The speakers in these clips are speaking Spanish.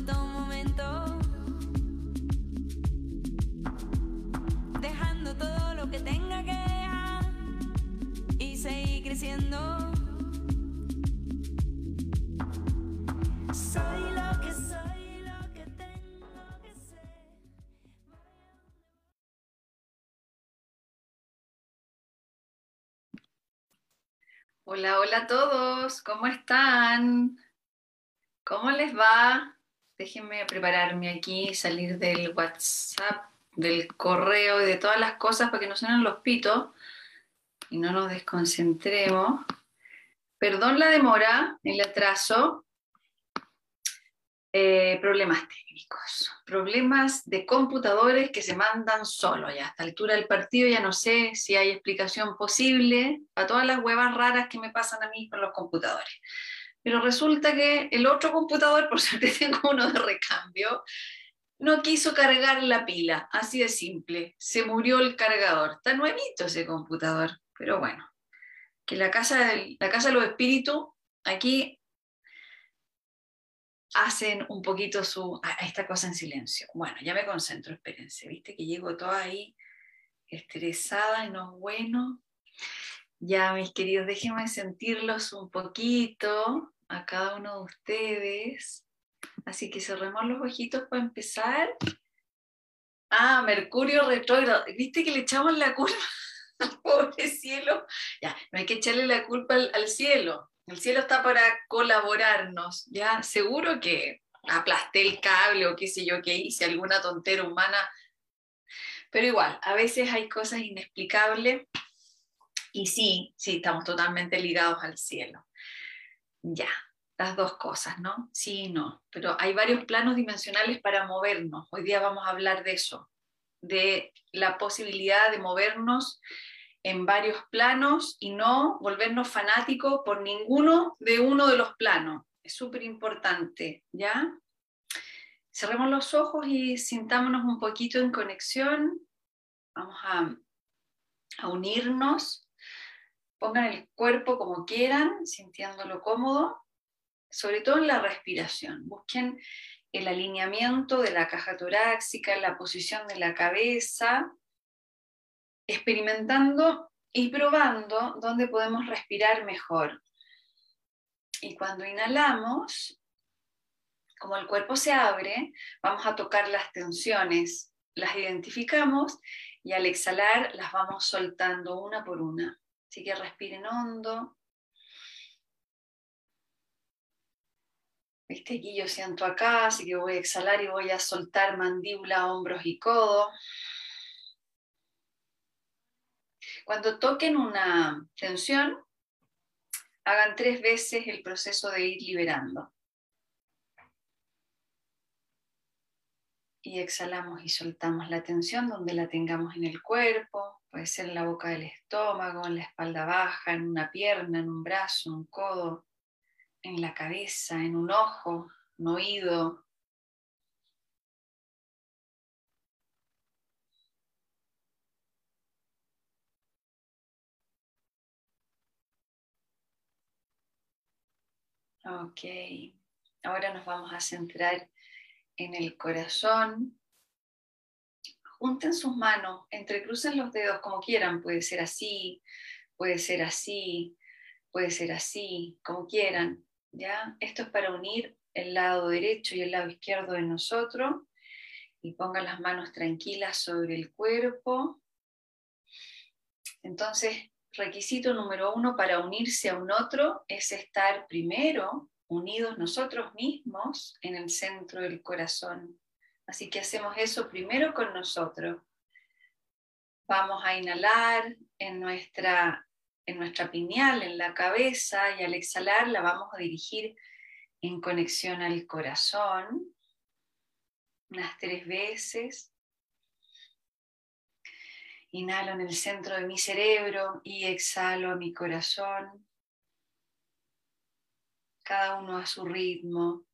estos momentos. Dejando todo lo que tenga que dejar y seguir creciendo. Soy lo que soy. Hola, hola a todos, ¿cómo están? ¿Cómo les va? Déjenme prepararme aquí, salir del WhatsApp, del correo y de todas las cosas para que no suenen los pitos y no nos desconcentremos. Perdón la demora, el atraso. Eh, problemas técnicos, problemas de computadores que se mandan solo. Ya a esta altura del partido ya no sé si hay explicación posible para todas las huevas raras que me pasan a mí con los computadores. Pero resulta que el otro computador, por suerte tengo uno de recambio, no quiso cargar la pila, así de simple. Se murió el cargador. Está nuevito ese computador, pero bueno. Que la casa, la casa de los espíritus, aquí hacen un poquito su, esta cosa en silencio. Bueno, ya me concentro, espérense, viste que llego toda ahí estresada y no es bueno. Ya, mis queridos, déjenme sentirlos un poquito a cada uno de ustedes. Así que cerremos los ojitos para empezar. Ah, Mercurio retrógrado. ¿Viste que le echamos la culpa al pobre cielo? Ya, no hay que echarle la culpa al, cielo. El cielo está para colaborarnos, ¿ya? Seguro que aplasté el cable o qué sé yo qué hice, alguna tontera humana. Pero igual, a veces hay cosas inexplicables y sí, sí, estamos totalmente ligados al cielo. Ya, las dos cosas, ¿no? Sí y no. Pero hay varios planos dimensionales para movernos. Hoy día vamos a hablar de eso, de la posibilidad de movernos en varios planos y no volvernos fanáticos por ninguno de uno de los planos. Es súper importante, ¿ya? Cerremos los ojos y sintámonos un poquito en conexión. Vamos a, a unirnos. Pongan el cuerpo como quieran, sintiéndolo cómodo, sobre todo en la respiración. Busquen el alineamiento de la caja torácica, la posición de la cabeza, experimentando y probando dónde podemos respirar mejor. Y cuando inhalamos, como el cuerpo se abre, vamos a tocar las tensiones, las identificamos y al exhalar las vamos soltando una por una. Así que respiren hondo. Viste, aquí yo siento acá, así que voy a exhalar y voy a soltar mandíbula, hombros y codo. Cuando toquen una tensión, hagan tres veces el proceso de ir liberando. Y exhalamos y soltamos la tensión donde la tengamos en el cuerpo, puede ser en la boca del estómago, en la espalda baja, en una pierna, en un brazo, un codo, en la cabeza, en un ojo, un oído. Ok, ahora nos vamos a centrar en el corazón. Junten sus manos, entrecrucen los dedos como quieran, puede ser así, puede ser así, puede ser así, como quieran. ¿ya? Esto es para unir el lado derecho y el lado izquierdo de nosotros. Y pongan las manos tranquilas sobre el cuerpo. Entonces, requisito número uno para unirse a un otro es estar primero unidos nosotros mismos en el centro del corazón. Así que hacemos eso primero con nosotros. Vamos a inhalar en nuestra, en nuestra pineal, en la cabeza, y al exhalar la vamos a dirigir en conexión al corazón, unas tres veces. Inhalo en el centro de mi cerebro y exhalo a mi corazón. Cada uno a su ritmo.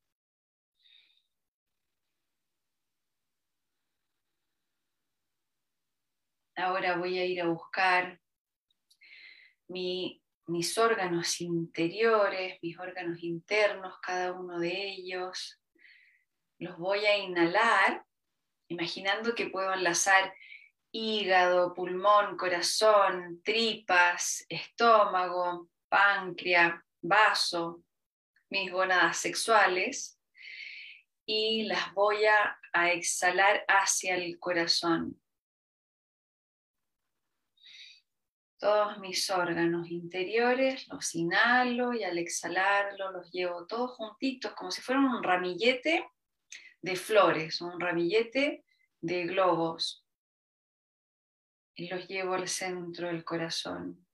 Ahora voy a ir a buscar mi, mis órganos interiores, mis órganos internos, cada uno de ellos. los voy a inhalar, imaginando que puedo enlazar hígado, pulmón, corazón, tripas, estómago, páncreas, vaso, mis gónadas sexuales y las voy a, exhalar hacia el corazón. Todos mis órganos interiores los inhalo y al exhalarlo los llevo todos juntitos como si fueran un ramillete de flores, un ramillete de globos. Y los llevo al centro del corazón.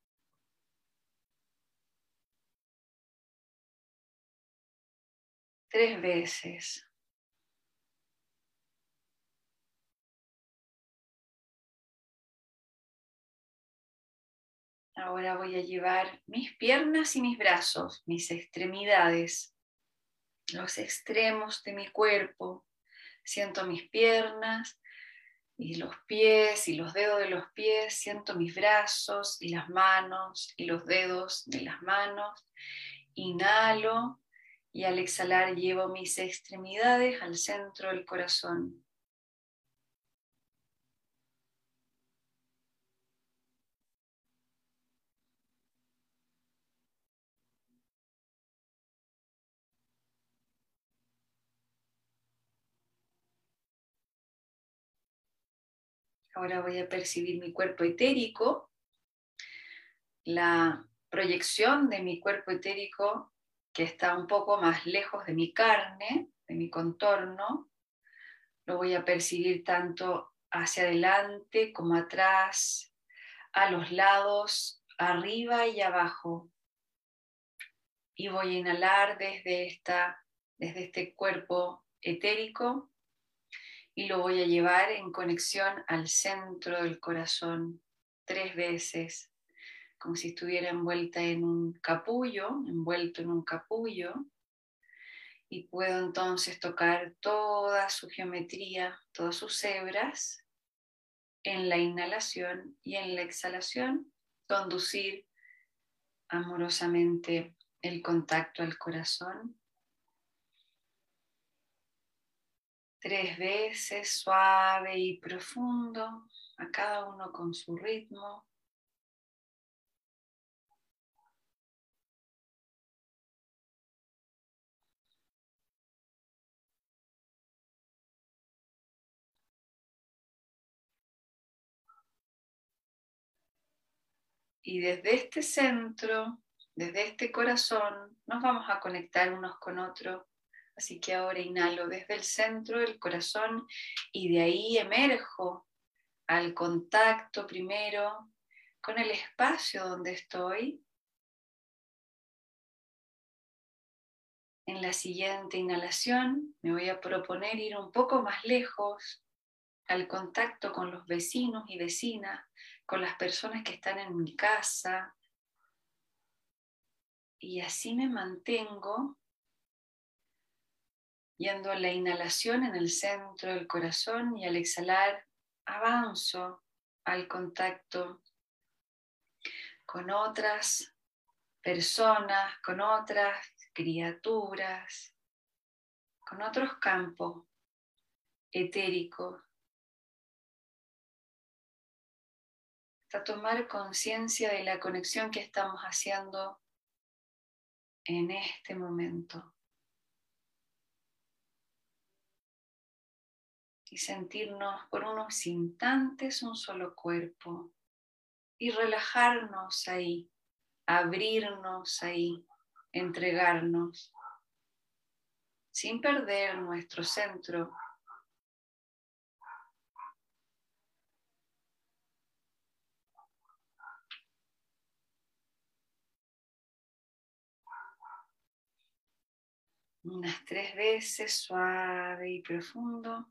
Tres veces. Ahora voy a llevar mis piernas y mis brazos, mis extremidades, los extremos de mi cuerpo. Siento mis piernas y los pies y los dedos de los pies. Siento mis brazos y las manos y los dedos de las manos. Inhalo y al exhalar llevo mis extremidades al centro del corazón. Ahora voy a percibir mi cuerpo etérico, la proyección de mi cuerpo etérico que está un poco más lejos de mi carne, de mi contorno. Lo voy a percibir tanto hacia adelante como atrás, a los lados, arriba y abajo. Y voy a inhalar desde, esta, desde este cuerpo etérico y lo voy a llevar en conexión al centro del corazón tres veces, como si estuviera envuelta en un capullo, envuelto en un capullo, y puedo entonces tocar toda su geometría, todas sus hebras en la inhalación y en la exhalación, conducir amorosamente el contacto al corazón tres veces suave y profundo, a cada uno con su ritmo. Y desde este centro, desde este corazón, nos vamos a conectar unos con otros Así que ahora inhalo desde el centro del corazón y de ahí emerjo al contacto primero con el espacio donde estoy. En la siguiente inhalación me voy a proponer ir un poco más lejos al contacto con los vecinos y vecinas, con las personas que están en mi casa. Y así me mantengo yendo la inhalación en el centro del corazón y al exhalar avanzo al contacto con otras personas, con otras criaturas, con otros campos etéricos. Hasta tomar conciencia de la conexión que estamos haciendo en este momento. Y sentirnos por unos instantes un solo cuerpo y relajarnos ahí, abrirnos ahí, entregarnos, sin perder nuestro centro. Unas tres veces suave y profundo.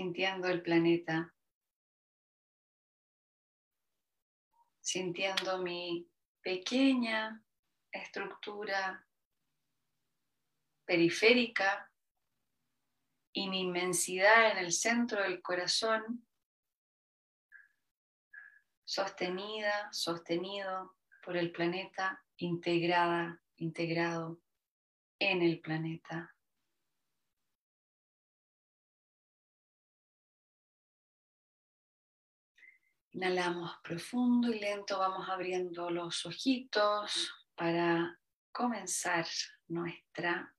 Sintiendo el planeta, sintiendo mi pequeña estructura periférica y mi inmensidad en el centro del corazón, sostenida, sostenido por el planeta, integrada, integrado en el planeta. Inhalamos profundo y lento, vamos abriendo los ojitos para comenzar nuestra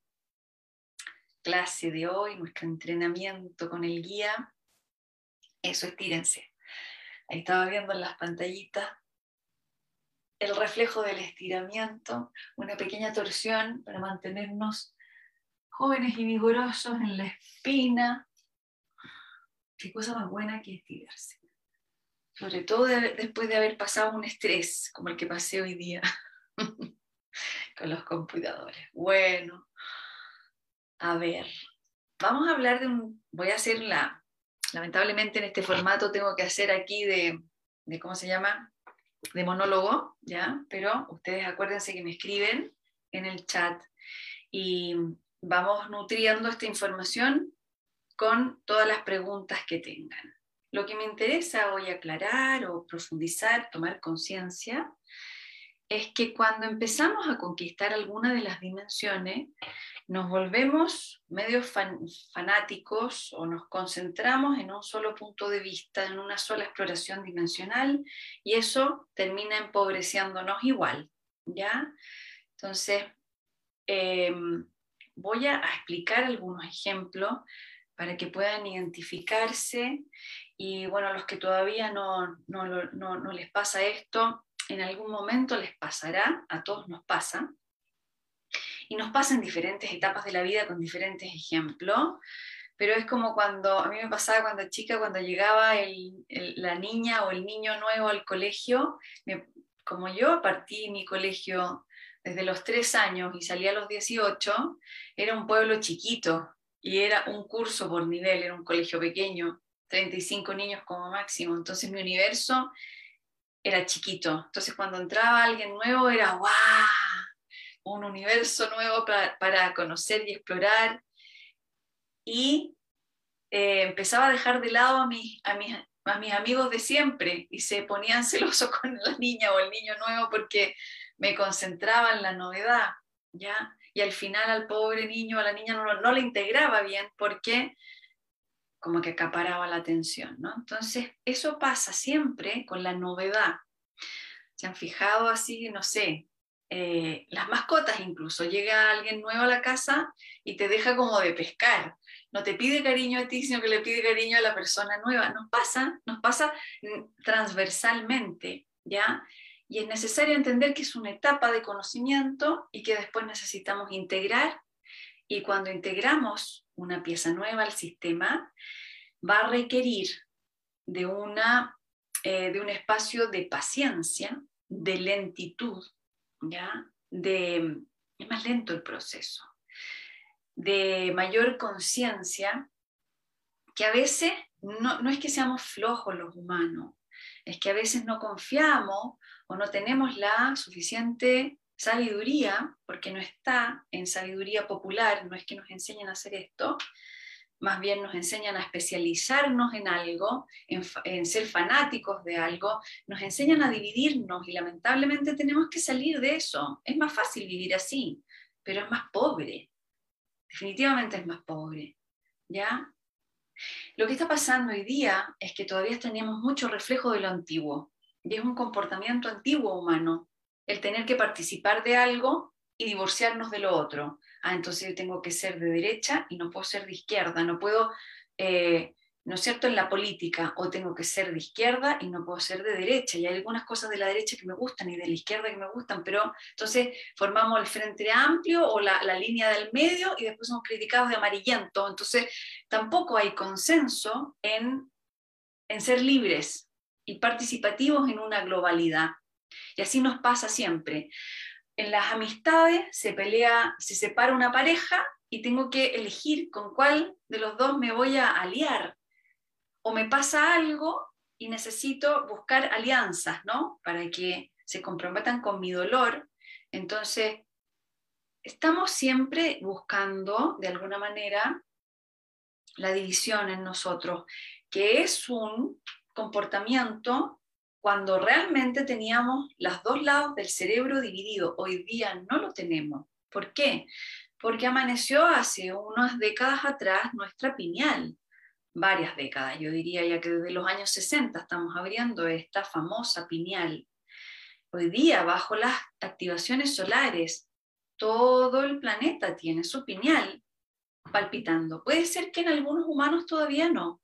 clase de hoy, nuestro entrenamiento con el guía. Eso, estírense. Ahí estaba viendo en las pantallitas el reflejo del estiramiento, una pequeña torsión para mantenernos jóvenes y vigorosos en la espina. Qué cosa más buena que estirarse. Sobre todo después de haber pasado un estrés como el que pasé hoy día con los computadores. Bueno, a ver, vamos a hablar de un, voy a hacer la, lamentablemente en este formato tengo que hacer aquí de, de ¿cómo se llama? De monólogo, ¿ya? Pero ustedes acuérdense que me escriben en el chat y vamos nutriendo esta información con todas las preguntas que tengan. Lo que me interesa hoy aclarar o profundizar, tomar conciencia, es que cuando empezamos a conquistar alguna de las dimensiones, nos volvemos medio fanáticos o nos concentramos en un solo punto de vista, en una sola exploración dimensional, y eso termina empobreciéndonos igual, ¿ya? Entonces, em, voy a explicar algunos ejemplos para que puedan identificarse y bueno, los que todavía no, no, les pasa esto, en algún momento les pasará, a todos nos pasa, y nos pasa en diferentes etapas de la vida con diferentes ejemplos, pero es como cuando, a mí me pasaba cuando chica, cuando llegaba la niña o el niño nuevo al colegio, como yo partí mi colegio desde los tres años y salí a los 18, era un pueblo chiquito y era un curso por nivel, era un colegio pequeño, 35 niños como máximo. Entonces mi universo era chiquito. Entonces cuando entraba alguien nuevo era ¡guau! Un universo nuevo para, conocer y explorar. Y eh, empezaba a dejar de lado a mis, a, mis, a mis amigos de siempre y se ponían celosos con la niña o el niño nuevo porque me concentraba en la novedad. ¿ya? Y al final al pobre niño, a la niña no, no le integraba bien porque como que acaparaba la atención, ¿no? Entonces, eso pasa siempre con la novedad. Se han fijado así, no sé, eh, las mascotas incluso, llega alguien nuevo a la casa y te deja como de pescar, no te pide cariño a ti, sino que le pide cariño a la persona nueva. Nos pasa, nos pasa transversalmente, ¿ya? Y es necesario entender que es una etapa de conocimiento y que después necesitamos integrar. Y cuando integramos una pieza nueva al sistema, va a requerir de, una, eh, de un espacio de paciencia, de lentitud, ¿ya? De, es más lento el proceso, de mayor conciencia, que a veces no, no es que seamos flojos los humanos, es que a veces no confiamos o no tenemos la suficiente sabiduría, porque no está en sabiduría popular, no es que nos enseñen a hacer esto, más bien nos enseñan a especializarnos en algo, en, ser fanáticos de algo, nos enseñan a dividirnos y lamentablemente tenemos que salir de eso. Es más fácil vivir así, pero es más pobre. Definitivamente es más pobre. ¿Ya? Lo que está pasando hoy día es que todavía tenemos mucho reflejo de lo antiguo y es un comportamiento antiguo humano el tener que participar de algo y divorciarnos de lo otro. Ah, entonces yo tengo que ser de derecha y no puedo ser de izquierda, no puedo, eh, ¿no es cierto?, en la política, o tengo que ser de izquierda y no puedo ser de derecha. Y hay algunas cosas de la derecha que me gustan y de la izquierda que me gustan, pero entonces formamos el frente amplio o la, la línea del medio y después somos criticados de amarillento. Entonces tampoco hay consenso en, en ser libres y participativos en una globalidad. Y así nos pasa siempre. En las amistades se pelea, se separa una pareja y tengo que elegir con cuál de los dos me voy a aliar. O me pasa algo y necesito buscar alianzas, ¿no? Para que se comprometan con mi dolor. Entonces, estamos siempre buscando, de alguna manera, la división en nosotros, que es un comportamiento cuando realmente teníamos los dos lados del cerebro dividido. Hoy día no lo tenemos. ¿Por qué? Porque amaneció hace unas décadas atrás nuestra pineal, varias décadas, yo diría ya que desde los años 60 estamos abriendo esta famosa pineal. Hoy día, bajo las activaciones solares, todo el planeta tiene su pineal palpitando. Puede ser que en algunos humanos todavía no,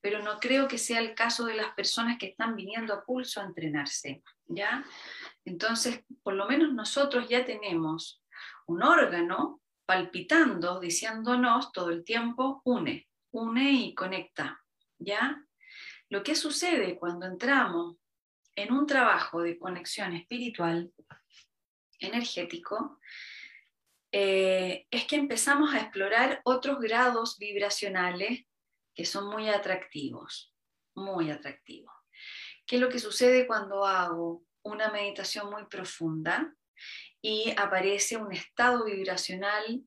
pero no creo que sea el caso de las personas que están viniendo a pulso a entrenarse, ¿ya? Entonces, por lo menos nosotros ya tenemos un órgano palpitando, diciéndonos todo el tiempo, une, une y conecta, ¿ya? Lo que sucede cuando entramos en un trabajo de conexión espiritual, energético, eh, es que empezamos a explorar otros grados vibracionales que son muy atractivos, muy atractivos. ¿Qué es lo que sucede cuando hago una meditación muy profunda y aparece un estado vibracional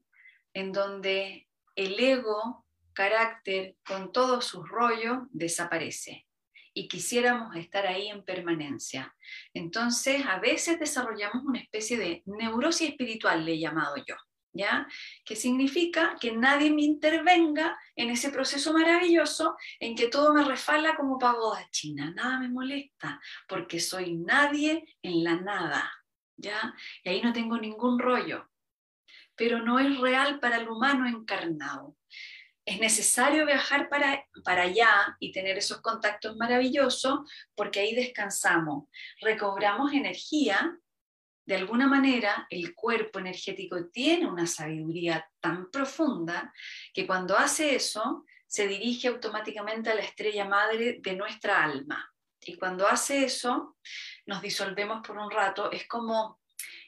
en donde el ego, carácter, con todos sus rollos, desaparece? y quisiéramos estar ahí en permanencia. Entonces, a veces desarrollamos una especie de neurosis espiritual, le he llamado yo. ¿Ya? Que significa que nadie me intervenga en ese proceso maravilloso en que todo me refala como pagoda china, nada me molesta, porque soy nadie en la nada, ¿ya? Y ahí no tengo ningún rollo, pero no es real para el humano encarnado es necesario viajar para, para allá y tener esos contactos maravillosos porque ahí descansamos, recobramos energía. De alguna manera, el cuerpo energético tiene una sabiduría tan profunda que cuando hace eso, se dirige automáticamente a la estrella madre de nuestra alma. Y cuando hace eso, nos disolvemos por un rato. Es como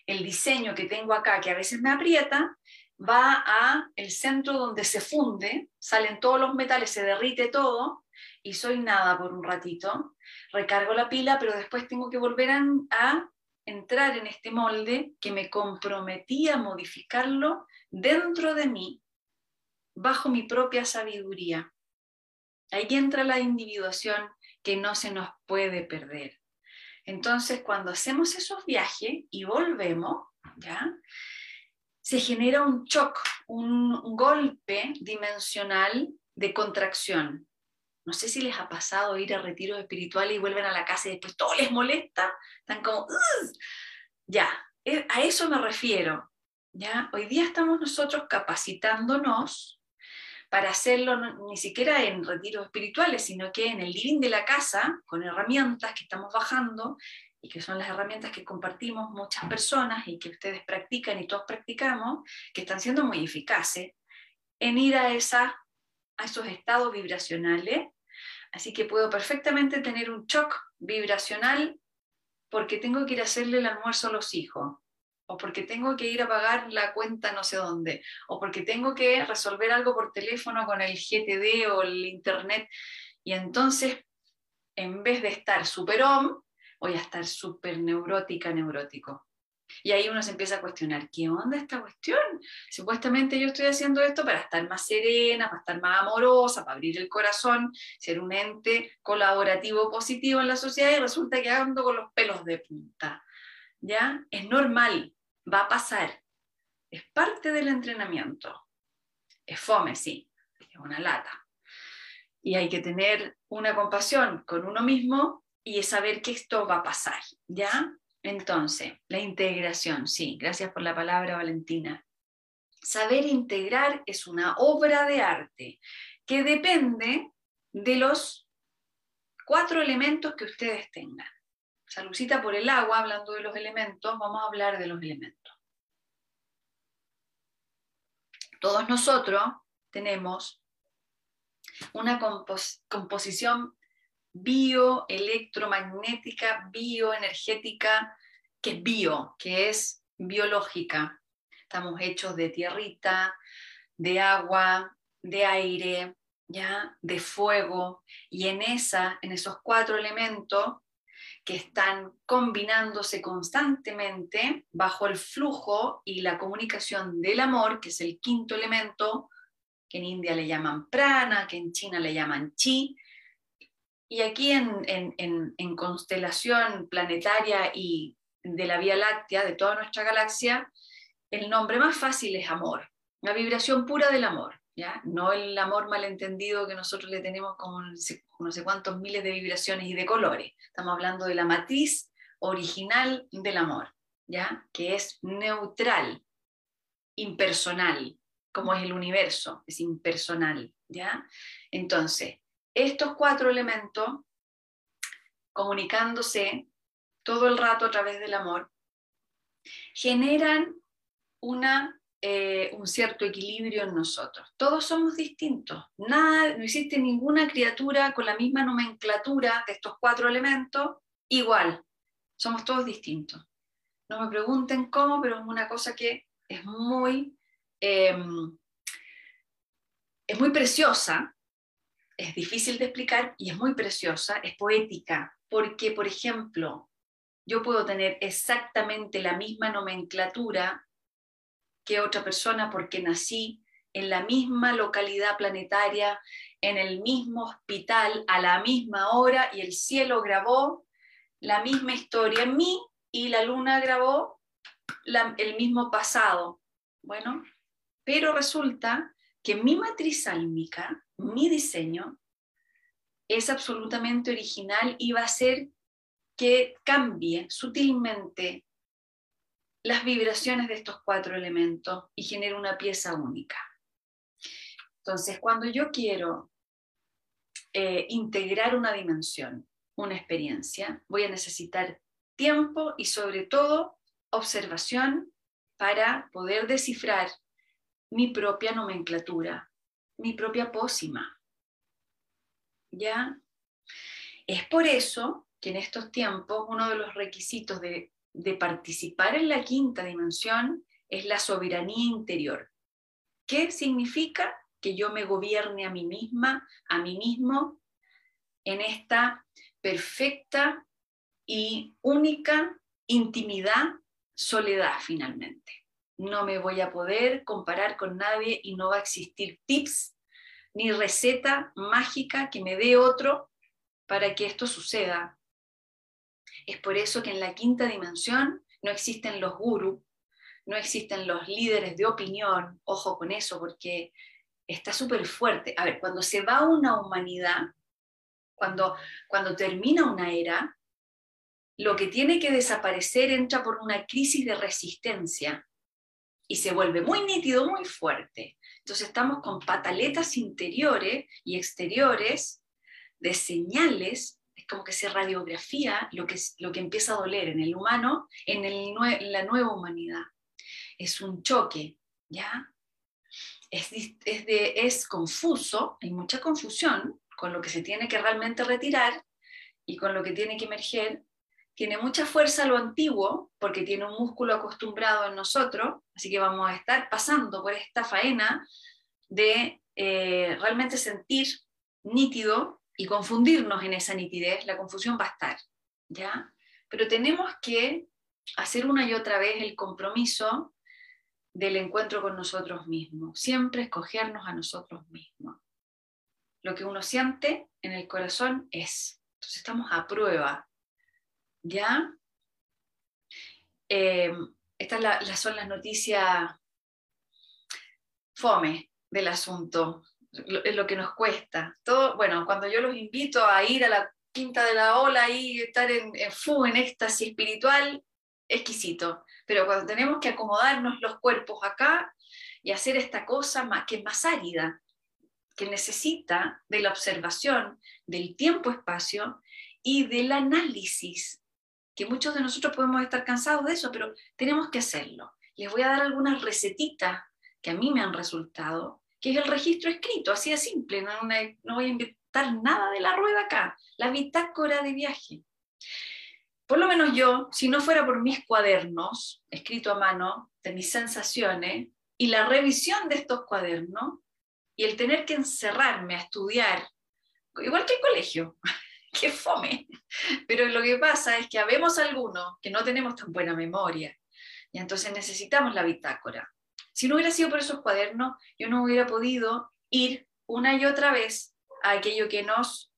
el diseño que tengo acá, que a veces me aprieta, va a el centro donde se funde, salen todos los metales, se derrite todo y soy nada por un ratito. Recargo la pila, pero después tengo que volver a, a entrar en este molde que me comprometí a modificarlo dentro de mí, bajo mi propia sabiduría. Ahí entra la individuación que no se nos puede perder. Entonces, cuando hacemos esos viajes y volvemos, ¿ya? se genera un shock, un golpe dimensional de contracción. No sé si les ha pasado ir a retiros espirituales y vuelven a la casa y después todo les molesta, están como, ya, eh, a eso me refiero. ¿ya? Hoy día estamos nosotros capacitándonos para hacerlo ni siquiera en retiros espirituales, sino que en el living de la casa, con herramientas que estamos bajando y que son las herramientas que compartimos muchas personas y que ustedes practican y todos practicamos, que están siendo muy eficaces en ir a, esa, a esos estados vibracionales. Así que puedo perfectamente tener un shock vibracional porque tengo que ir a hacerle el almuerzo a los hijos, o porque tengo que ir a pagar la cuenta no sé dónde, o porque tengo que resolver algo por teléfono con el GTD o el Internet. Y entonces, en vez de estar super on, voy a estar súper neurótica, neurótico. Y ahí uno se empieza a cuestionar, ¿qué onda esta cuestión? Supuestamente yo estoy haciendo esto para estar más serena, para estar más amorosa, para abrir el corazón, ser un ente colaborativo positivo en la sociedad y resulta que ando con los pelos de punta. ¿Ya? Es normal, va a pasar. Es parte del entrenamiento. Es fome, sí, es una lata. Y hay que tener una compasión con uno mismo y saber que esto va a pasar, ¿ya? Entonces, la integración, sí, gracias por la palabra Valentina. Saber integrar es una obra de arte que depende de los cuatro elementos que ustedes tengan. Salucita por el agua, hablando de los elementos, vamos a hablar de los elementos. Todos nosotros tenemos una composición bioelectromagnética, bioenergética, que es bio, que es biológica. Estamos hechos de tierrita, de agua, de aire, ¿ya? de fuego, y en, esa, en esos cuatro elementos que están combinándose constantemente bajo el flujo y la comunicación del amor, que es el quinto elemento, que en India le llaman prana, que en China le llaman chi, y aquí en, en, en, constelación planetaria y de la Vía Láctea, de toda nuestra galaxia, el nombre más fácil es amor, la vibración pura del amor, ¿ya? no el amor malentendido que nosotros le tenemos como no sé cuántos miles de vibraciones y de colores. Estamos hablando de la matriz original del amor, ¿ya? que es neutral, impersonal, como es el universo, es impersonal. ¿ya? Entonces, estos cuatro elementos, comunicándose todo el rato a través del amor, generan una, eh, un cierto equilibrio en nosotros. Todos somos distintos. No existe ninguna criatura con la misma nomenclatura de estos cuatro elementos igual. Somos todos distintos. No me pregunten cómo, pero es una cosa que es muy, em, es muy preciosa, es difícil de explicar y es muy preciosa, es poética, porque, por ejemplo, yo puedo tener exactamente la misma nomenclatura que otra persona porque nací en la misma localidad planetaria, en el mismo hospital, a la misma hora, y el cielo grabó la misma historia en mí y la luna grabó el mismo pasado. Bueno, pero resulta que mi matriz álmica, mi diseño, es absolutamente original y va a ser que cambie sutilmente las vibraciones de estos cuatro elementos y genere una pieza única. Entonces, cuando yo quiero eh, integrar una dimensión, una experiencia, voy a necesitar tiempo y sobre todo observación para poder descifrar mi propia nomenclatura, mi propia pócima. ¿Ya? Es por eso que en estos tiempos uno de los requisitos de, participar en la quinta dimensión es la soberanía interior. ¿Qué significa? Que yo me gobierne a mí misma, a mí mismo, en esta perfecta y única intimidad, soledad finalmente. No me voy a poder comparar con nadie y no va a existir tips ni receta mágica que me dé otro para que esto suceda. Es por eso que en la quinta dimensión no existen los gurus, no existen los líderes de opinión, ojo con eso, porque está súper fuerte. A ver, cuando se va una humanidad, cuando, cuando termina una era, lo que tiene que desaparecer entra por una crisis de resistencia y se vuelve muy nítido, muy fuerte. Entonces estamos con pataletas interiores y exteriores de señales es como que se radiografía lo que, lo que empieza a doler en el humano, en, el, la nueva humanidad. Es un choque, ¿ya? Es, es, de, es confuso, hay mucha confusión con lo que se tiene que realmente retirar y con lo que tiene que emerger. Tiene mucha fuerza lo antiguo, porque tiene un músculo acostumbrado en nosotros, así que vamos a estar pasando por esta faena de eh, realmente sentir nítido y confundirnos en esa nitidez, la confusión va a estar, ¿ya? Pero tenemos que hacer una y otra vez el compromiso del encuentro con nosotros mismos, siempre escogernos a nosotros mismos. Lo que uno siente en el corazón es. Entonces estamos a prueba, ¿ya? Eh, estas son las noticias fome del asunto es lo que nos cuesta. Todo, bueno, cuando yo los invito a ir a la quinta de la ola y estar en, fu, en éxtasis espiritual, exquisito. Pero cuando tenemos que acomodarnos los cuerpos acá y hacer esta cosa que es más árida, que necesita de la observación, del tiempo-espacio y del análisis, que muchos de nosotros podemos estar cansados de eso, pero tenemos que hacerlo. Les voy a dar algunas recetitas que a mí me han resultado que es el registro escrito, así de simple, no, voy a inventar nada de la rueda acá, la bitácora de viaje. Por lo menos yo, si no fuera por mis cuadernos, escrito a mano, de mis sensaciones, y la revisión de estos cuadernos, y el tener que encerrarme a estudiar, igual que el colegio, que fome. Pero lo que pasa es que habemos algunos que no tenemos tan buena memoria, y entonces necesitamos la bitácora. Si no hubiera sido por esos cuadernos, yo no hubiera podido ir una y otra vez a aquello que nos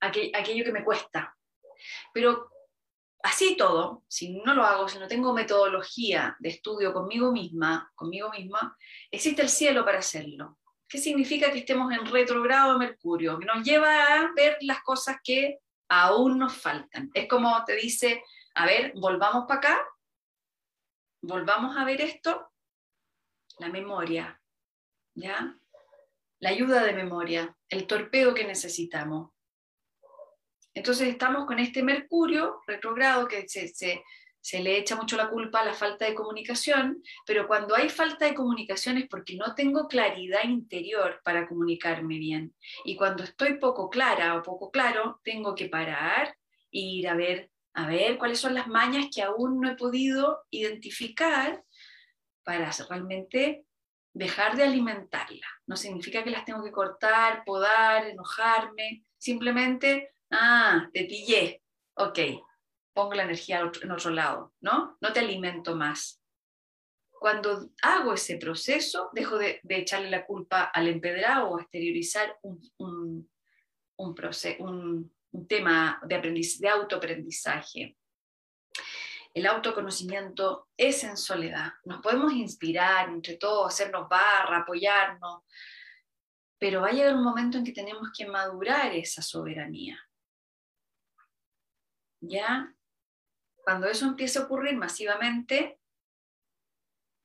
aquello que me cuesta. Pero así todo, si no lo hago, si no tengo metodología de estudio conmigo misma, conmigo misma, existe el cielo para hacerlo. ¿Qué significa que estemos en retrogrado de Mercurio? Que nos lleva a ver las cosas que aún nos faltan. Es como te dice, a ver, volvamos para acá, volvamos a ver esto, la memoria, ¿ya? La ayuda de memoria, el torpedo que necesitamos. Entonces estamos con este Mercurio retrogrado que se, se, le echa mucho la culpa a la falta de comunicación, pero cuando hay falta de comunicación es porque no tengo claridad interior para comunicarme bien. Y cuando estoy poco clara o poco claro, tengo que parar e ir a ver, a ver cuáles son las mañas que aún no he podido identificar para realmente dejar de alimentarla. No significa que las tengo que cortar, podar, enojarme, simplemente Ah, te pillé. Ok, pongo la energía en otro lado, ¿no? No te alimento más. Cuando hago ese proceso, dejo de, echarle la culpa al empedrado o a exteriorizar un, un, un, tema de, de autoaprendizaje. El autoconocimiento es en soledad. Nos podemos inspirar entre todos, hacernos barra, apoyarnos, pero va a llegar un momento en que tenemos que madurar esa soberanía. ¿ya? Cuando eso empieza a ocurrir masivamente,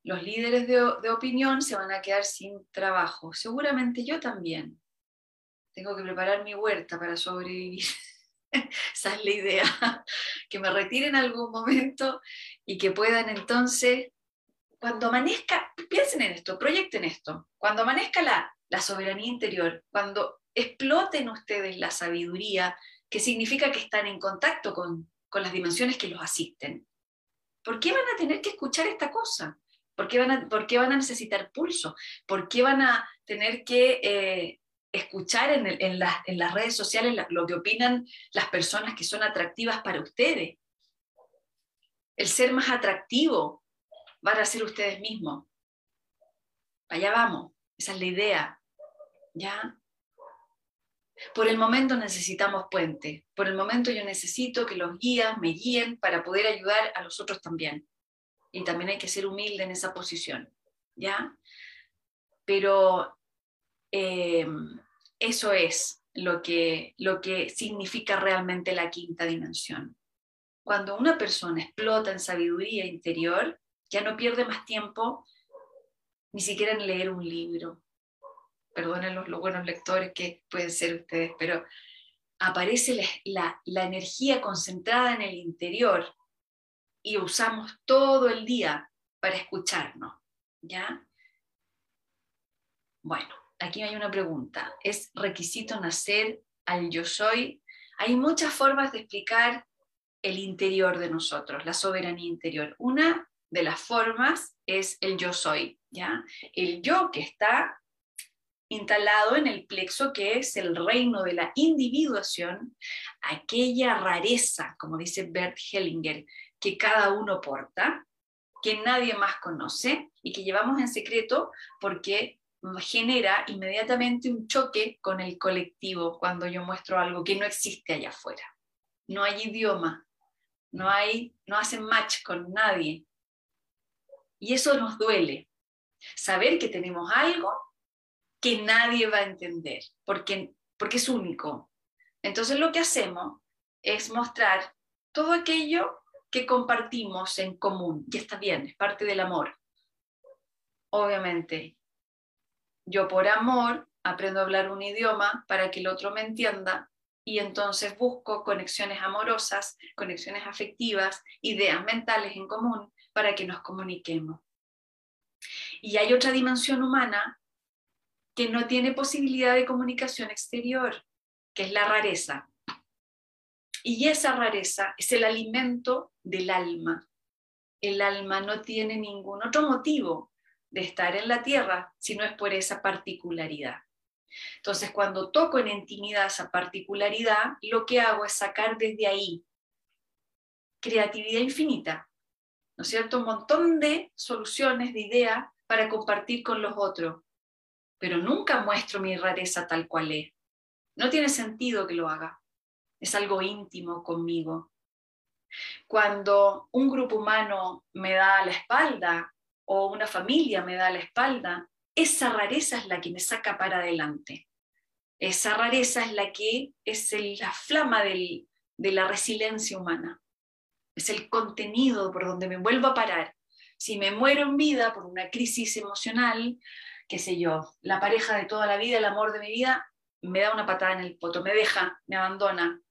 los líderes de, opinión se van a quedar sin trabajo. Seguramente yo también. Tengo que preparar mi huerta para sobrevivir. Esa es la idea. Que me retiren en algún momento y que puedan entonces, cuando amanezca, piensen en esto, proyecten esto, cuando amanezca la, la soberanía interior, cuando exploten ustedes la sabiduría, que significa que están en contacto con, las dimensiones que los asisten. ¿Por qué van a tener que escuchar esta cosa? ¿Por qué van a, van a necesitar pulso? ¿Por qué van a tener que eh, escuchar en, las redes sociales lo que opinan las personas que son atractivas para ustedes? El ser más atractivo van a ser ustedes mismos. Allá vamos, esa es la idea. ¿Ya? Por el momento necesitamos puente. Por el momento yo necesito que los guías me guíen para poder ayudar a los otros también. Y también hay que ser humilde en esa posición. ¿Ya? Pero eh, eso es lo que, lo que significa realmente la quinta dimensión. Cuando una persona explota en sabiduría interior, ya no pierde más tiempo ni siquiera en leer un libro, perdonen los, buenos lectores que pueden ser ustedes, pero aparece la, la, energía concentrada en el interior y usamos todo el día para escucharnos, ¿ya? Bueno, aquí hay una pregunta. ¿Es requisito nacer al yo soy? Hay muchas formas de explicar el interior de nosotros, la soberanía interior. Una de las formas es el yo soy, ¿ya? El yo que está instalado en el plexo que es el reino de la individuación, aquella rareza, como dice Bert Hellinger, que cada uno porta, que nadie más conoce y que llevamos en secreto porque genera inmediatamente un choque con el colectivo cuando yo muestro algo que no existe allá afuera. No hay idioma, no hay no hacen match con nadie. Y eso nos duele. Saber que tenemos algo que nadie va a entender, porque, porque es único. Entonces lo que hacemos es mostrar todo aquello que compartimos en común, y está bien, es parte del amor. Obviamente, yo por amor aprendo a hablar un idioma para que el otro me entienda y entonces busco conexiones amorosas, conexiones afectivas, ideas mentales en común para que nos comuniquemos. Y hay otra dimensión humana que no tiene posibilidad de comunicación exterior, que es la rareza. Y esa rareza es el alimento del alma. El alma no tiene ningún otro motivo de estar en la tierra si no es por esa particularidad. Entonces, cuando toco en intimidad esa particularidad, lo que hago es sacar desde ahí creatividad infinita, ¿no es cierto? Un montón de soluciones, de ideas para compartir con los otros pero nunca muestro mi rareza tal cual es. No tiene sentido que lo haga. es algo íntimo conmigo. Cuando un grupo humano me da la espalda o una familia me da la espalda, esa rareza es la que me saca para adelante. Esa rareza es la que es la flama de la resiliencia humana. Es el contenido por donde me vuelvo a parar. Si me muero en vida por una crisis emocional, qué sé yo, la pareja de toda la vida, el amor de mi vida, me da una patada en el poto, me deja, me abandona.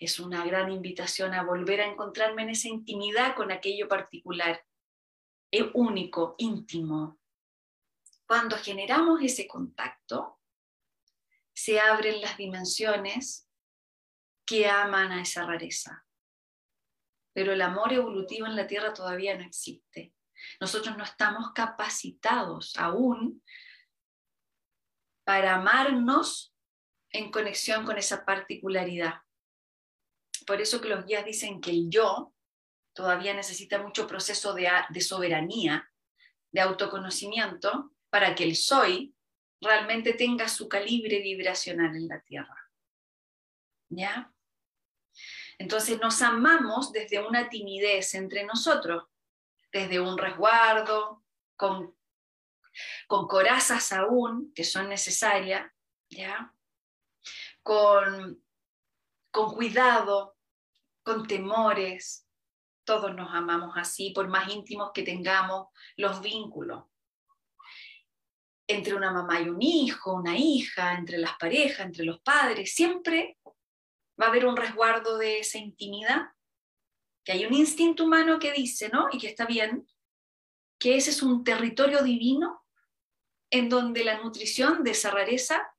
Es una gran invitación a volver a encontrarme en esa intimidad con aquello particular, único, íntimo. Cuando generamos ese contacto, se abren las dimensiones que aman a esa rareza. Pero el amor evolutivo en la Tierra todavía no existe. Nosotros no estamos capacitados aún para amarnos en conexión con esa particularidad. Por eso que los guías dicen que el yo todavía necesita mucho proceso de, de soberanía, de autoconocimiento, para que el soy realmente tenga su calibre vibracional en la Tierra. ¿Ya? Entonces nos amamos desde una timidez entre nosotros, desde un resguardo, con, con corazas aún, que son necesarias, ¿ya? Con, con cuidado, con temores. Todos nos amamos así, por más íntimos que tengamos los vínculos. Entre una mamá y un hijo, una hija, entre las parejas, entre los padres, siempre va a haber un resguardo de esa intimidad, que hay un instinto humano que dice, ¿no? Y que está bien, que ese es un territorio divino en donde la nutrición de esa rareza,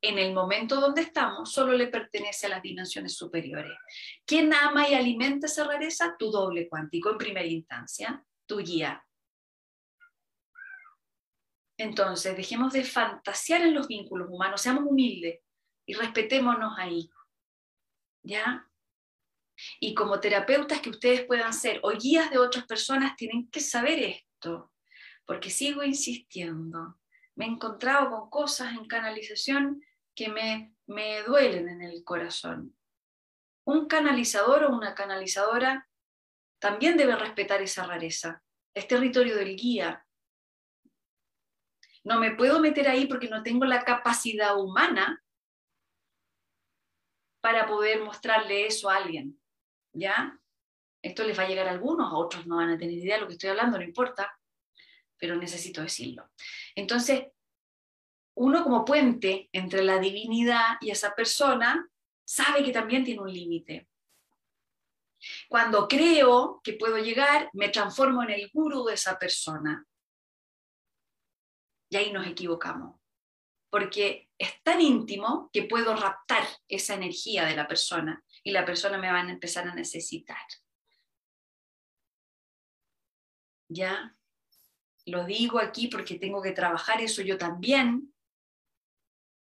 en el momento donde estamos, solo le pertenece a las dimensiones superiores. ¿Quién ama y alimenta esa rareza? Tu doble cuántico en primera instancia, tu guía. Entonces, dejemos de fantasear en los vínculos humanos, seamos humildes y respetémonos ahí. ¿Ya? Y como terapeutas que ustedes puedan ser o guías de otras personas, tienen que saber esto, porque sigo insistiendo. Me he encontrado con cosas en canalización que me, me duelen en el corazón. Un canalizador o una canalizadora también debe respetar esa rareza. Es territorio del guía. No me puedo meter ahí porque no tengo la capacidad humana para poder mostrarle eso a alguien. ¿Ya? Esto les va a llegar a algunos, a otros no van a tener idea de lo que estoy hablando, no importa, pero necesito decirlo. Entonces, uno como puente entre la divinidad y esa persona sabe que también tiene un límite. Cuando creo que puedo llegar, me transformo en el gurú de esa persona. Y ahí nos equivocamos porque es tan íntimo que puedo raptar esa energía de la persona y la persona me va a empezar a necesitar. ¿Ya? Lo digo aquí porque tengo que trabajar eso yo también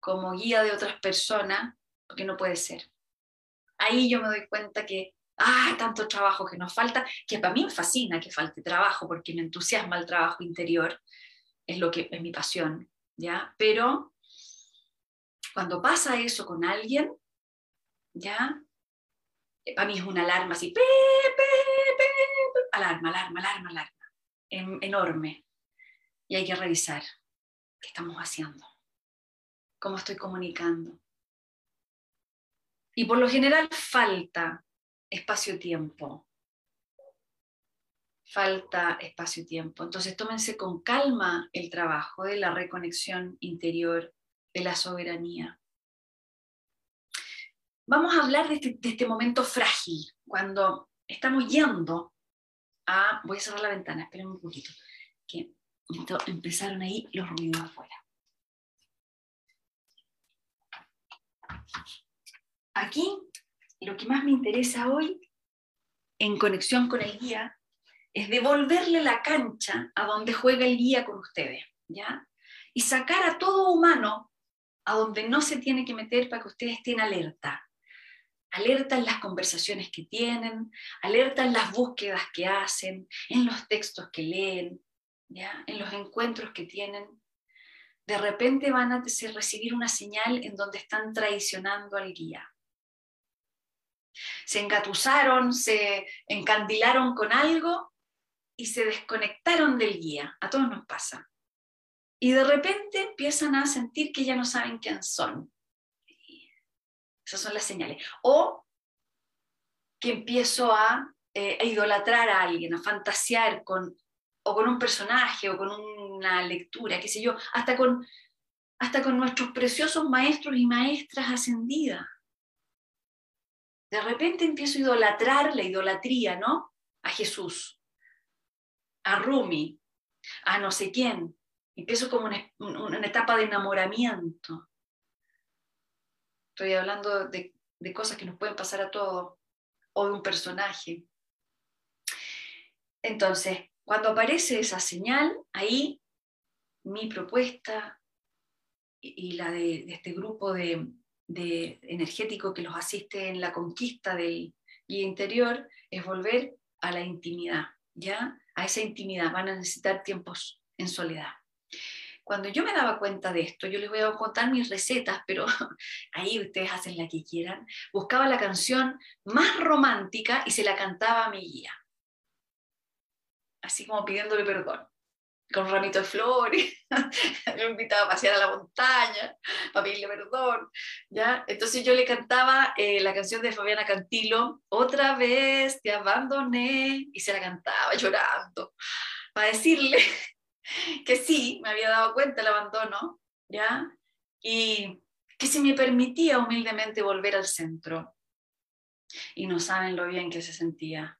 como guía de otras personas, porque no puede ser. Ahí yo me doy cuenta que, ah, tanto trabajo que nos falta, que para mí me fascina que falte trabajo, porque me entusiasma el trabajo interior, es lo que es mi pasión, ¿ya? Pero cuando pasa eso con alguien, ¿ya? Para mí es una alarma así, alarma, alarma, alarma, alarma, enorme. Y hay que revisar qué estamos haciendo, cómo estoy comunicando. Y por lo general falta espacio-tiempo. Falta espacio-tiempo. Entonces tómense con calma el trabajo de la reconexión interior, de la soberanía. Vamos a hablar de este, este, momento frágil, cuando estamos yendo a... Voy a cerrar la ventana, esperen un poquito, que empezaron ahí los ruidos afuera. Aquí, lo que más me interesa hoy, en conexión con el guía, es devolverle la cancha a donde juega el guía con ustedes, ¿ya? Y sacar a todo humano a donde no se tiene que meter para que ustedes estén alerta. Alerta en las conversaciones que tienen, alerta en las búsquedas que hacen, en los textos que leen, ¿ya? en los encuentros que tienen. de repente van a recibir una señal en donde están traicionando al guía. Se engatusaron, se encandilaron con algo y se desconectaron del guía. A todos nos pasa. Y de repente empiezan a sentir que ya no saben quién son. Esas son las señales. O que empiezo a, eh, a idolatrar a alguien, a fantasear con o con un personaje o con una lectura, qué sé yo, hasta con, hasta con nuestros preciosos maestros y maestras ascendidas. De repente empiezo a idolatrar la idolatría, ¿no? A Jesús, a Rumi, a no sé quién. Empiezo como una etapa de enamoramiento. Estoy hablando de, cosas que nos pueden pasar a todos, o de un personaje. Entonces, cuando aparece esa señal, ahí mi propuesta y, la de, este grupo de, energético que los asiste en la conquista del guía interior es volver a la intimidad, ¿ya? A esa intimidad van a necesitar tiempos en soledad. Cuando yo me daba cuenta de esto, yo les voy a contar mis recetas, pero ahí ustedes hacen la que quieran, buscaba la canción más romántica y se la cantaba a mi guía. Así como pidiéndole perdón, con un ramito de flores, lo invitaba a pasear a la montaña para pedirle perdón, ¿ya? Entonces yo le cantaba eh, la canción de Fabiana Cantilo, otra vez te abandoné, y se la cantaba llorando, para decirle que sí, me había dado cuenta el abandono, ¿ya? Y que si me permitía humildemente volver al centro. Y no saben lo bien que se sentía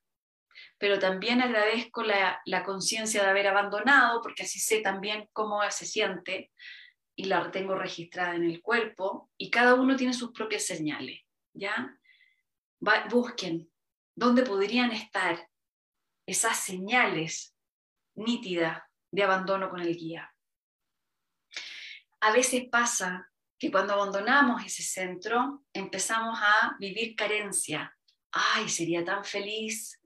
pero también agradezco la, conciencia de haber abandonado, porque así sé también cómo se siente y la tengo registrada en el cuerpo, y cada uno tiene sus propias señales, ¿ya? busquen dónde podrían estar esas señales nítidas de abandono con el guía. A veces pasa que cuando abandonamos ese centro empezamos a vivir carencia. Ay, sería tan feliz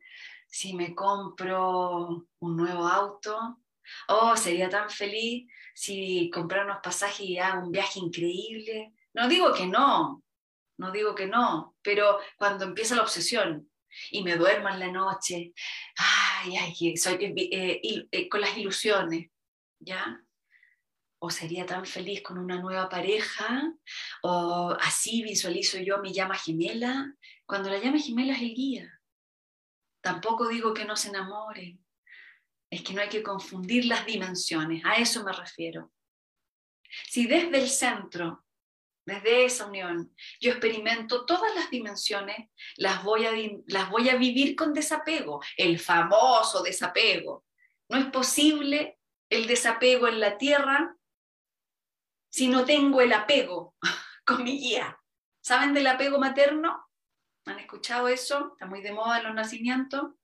si me compro un nuevo auto, oh, sería tan feliz si comprar unos pasajes y hago un viaje increíble. No digo que no, no digo que no, pero cuando empieza la obsesión y me duermo en la noche, ay, ay, soy eh, eh, con las ilusiones, ¿ya? O sería tan feliz con una nueva pareja, o así visualizo yo mi llama gemela, cuando la llama gemela es el guía. Tampoco digo que no se enamoren. Es que no hay que confundir las dimensiones. A eso me refiero. Si desde el centro, desde esa unión, yo experimento todas las dimensiones, las voy a, las voy a vivir con desapego, el famoso desapego. No es posible el desapego en la tierra si no tengo el apego con mi guía. ¿Saben del apego materno? ¿Han escuchado eso? Está muy de moda en los nacimientos.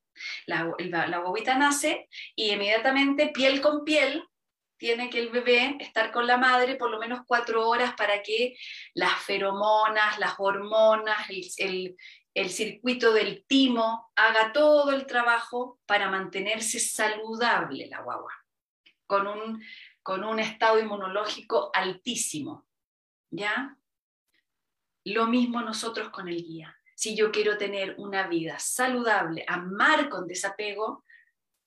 La, la, nace y inmediatamente, piel con piel, tiene que el bebé estar con la madre por lo menos cuatro horas para que las feromonas, las hormonas, el, circuito del timo haga todo el trabajo para mantenerse saludable la guagua, con un, con un estado inmunológico altísimo. ¿Ya? Lo mismo nosotros con el guía si yo quiero tener una vida saludable, amar con desapego,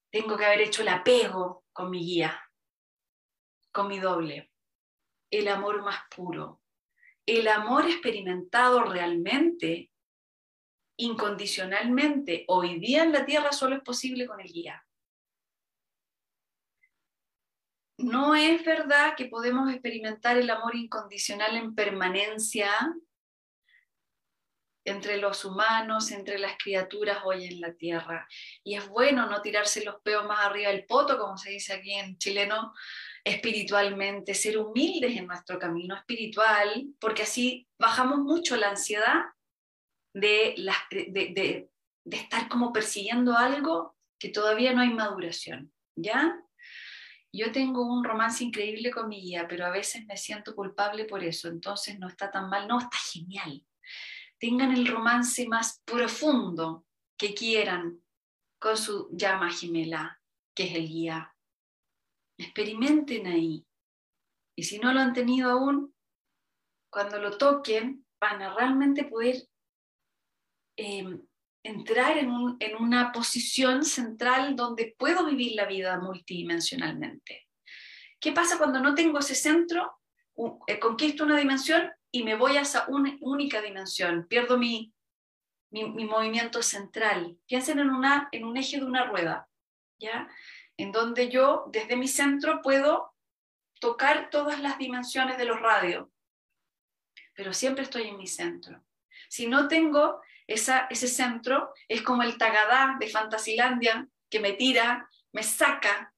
tengo que haber hecho el apego con mi guía, con mi doble, el amor más puro, el amor experimentado realmente, incondicionalmente, hoy día en la tierra solo es posible con el guía. No es verdad que podemos experimentar el amor incondicional en permanencia entre los humanos, entre las criaturas hoy en la tierra. Y es bueno no tirarse los peos más arriba del poto, como se dice aquí en chileno, espiritualmente, ser humildes en nuestro camino espiritual, porque así bajamos mucho la ansiedad de, de, de estar como persiguiendo algo que todavía no hay maduración, ¿ya? Yo tengo un romance increíble con mi guía, pero a veces me siento culpable por eso, entonces no está tan mal, no, está genial tengan el romance más profundo que quieran con su llama gemela, que es el guía. Experimenten ahí. Y si no lo han tenido aún, cuando lo toquen, van a realmente poder eh, entrar en, un, en, una posición central donde puedo vivir la vida multidimensionalmente. ¿Qué pasa cuando no tengo ese centro? Eh, conquisto una dimensión y me voy a esa una única dimensión, pierdo mi, mi, mi, movimiento central. Piensen en, una, en un eje de una rueda, ¿ya? En donde yo desde mi centro puedo tocar todas las dimensiones de los radios, pero siempre estoy en mi centro. Si no tengo ese centro, es como el tagadá de Fantasilandia que me tira, me saca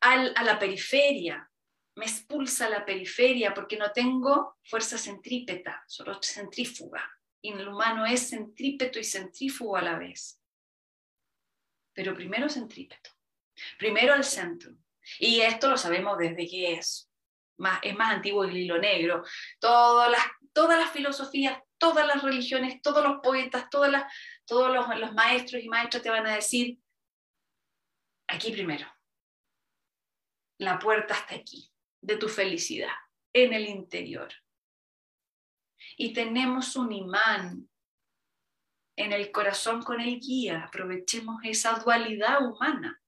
al, a la periferia, me expulsa a la periferia porque no tengo fuerza centrípeta, solo centrífuga. Y el humano es centrípeto y centrífugo a la vez. Pero primero centrípeto, primero al centro. Y esto lo sabemos desde que es más, es más antiguo el hilo negro. Todas las, todas las filosofías, todas las religiones, todos los poetas, todas las, todos los, los maestros y maestras te van a decir, aquí primero. La puerta está aquí, de tu felicidad, en el interior. Y tenemos un imán en el corazón con el guía. Aprovechemos esa dualidad humana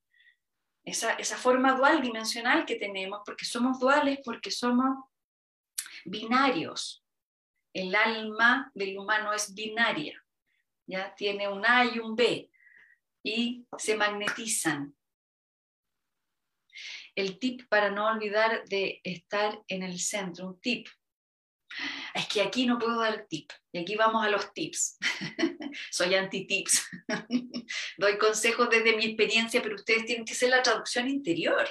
esa, forma dual dimensional que tenemos, porque somos duales, porque somos binarios. El alma del humano es binaria, ¿ya? tiene un A y un B y se magnetizan. El tip para no olvidar de estar en el centro, un tip es que aquí no puedo dar tip. Y aquí vamos a los tips. Soy anti-tips. Doy consejos desde mi experiencia, pero ustedes tienen que hacer la traducción interior.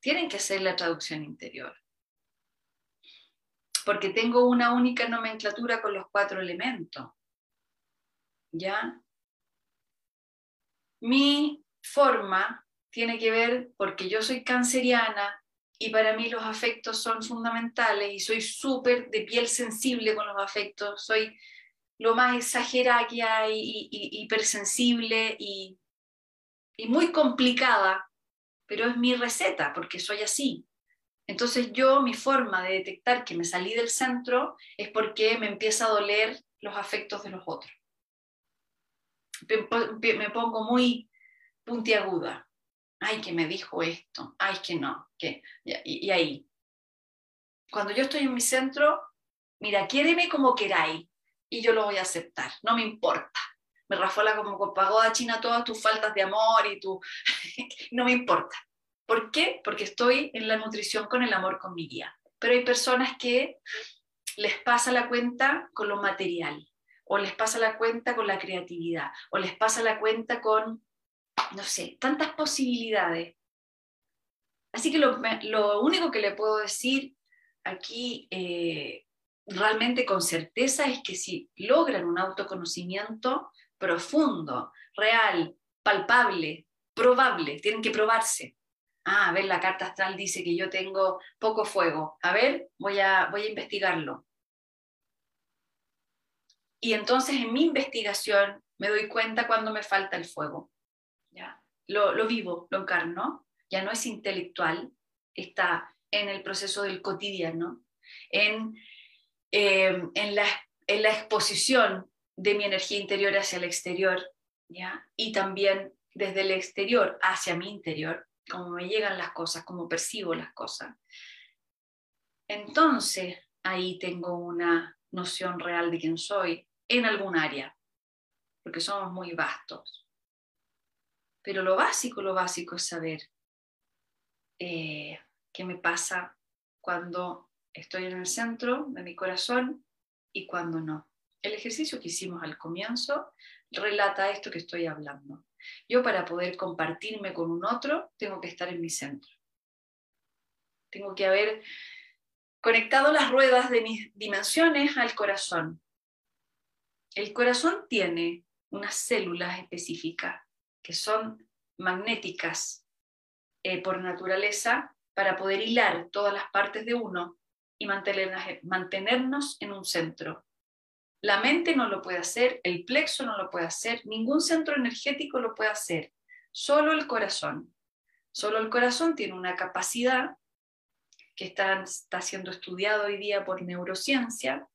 Tienen que hacer la traducción interior. Porque tengo una única nomenclatura con los cuatro elementos. ¿Ya? Mi forma tiene que ver, porque yo soy canceriana, y para mí los afectos son fundamentales y soy súper de piel sensible con los afectos, soy lo más exagerada y, y, hipersensible y, y muy complicada, pero es mi receta porque soy así. Entonces yo, mi forma de detectar que me salí del centro es porque me empieza a doler los afectos de los otros. Me pongo muy puntiaguda ay, que me dijo esto, ay, que no, que, y, y ahí. Cuando yo estoy en mi centro, mira, quiéreme como queráis y yo lo voy a aceptar, no me importa. Me rafola como con pagoda china todas tus faltas de amor y tu... no me importa. ¿Por qué? Porque estoy en la nutrición con el amor con mi guía. Pero hay personas que les pasa la cuenta con lo material, o les pasa la cuenta con la creatividad, o les pasa la cuenta con no sé, tantas posibilidades. Así que lo, único que le puedo decir aquí eh, realmente con certeza es que si logran un autoconocimiento profundo, real, palpable, probable, tienen que probarse. Ah, a ver, la carta astral dice que yo tengo poco fuego. A ver, voy a, voy a investigarlo. Y entonces en mi investigación me doy cuenta cuando me falta el fuego. Lo, vivo, lo encarno, ya no es intelectual, está en el proceso del cotidiano, en, em, en, la, en la exposición de mi energía interior hacia el exterior, ¿ya? y también desde el exterior hacia mi interior, cómo me llegan las cosas, cómo percibo las cosas. Entonces, ahí tengo una noción real de quién soy en algún área, porque somos muy vastos. Pero lo básico, lo básico es saber eh, qué me pasa cuando estoy en el centro de mi corazón y cuando no. El ejercicio que hicimos al comienzo relata esto que estoy hablando. Yo para poder compartirme con un otro tengo que estar en mi centro. Tengo que haber conectado las ruedas de mis dimensiones al corazón. El corazón tiene unas células específicas que son magnéticas eh, por naturaleza para poder hilar todas las partes de uno y mantenernos en un centro. La mente no lo puede hacer, el plexo no lo puede hacer, ningún centro energético lo puede hacer, solo el corazón. Solo el corazón tiene una capacidad que está, está siendo estudiado hoy día por neurociencia,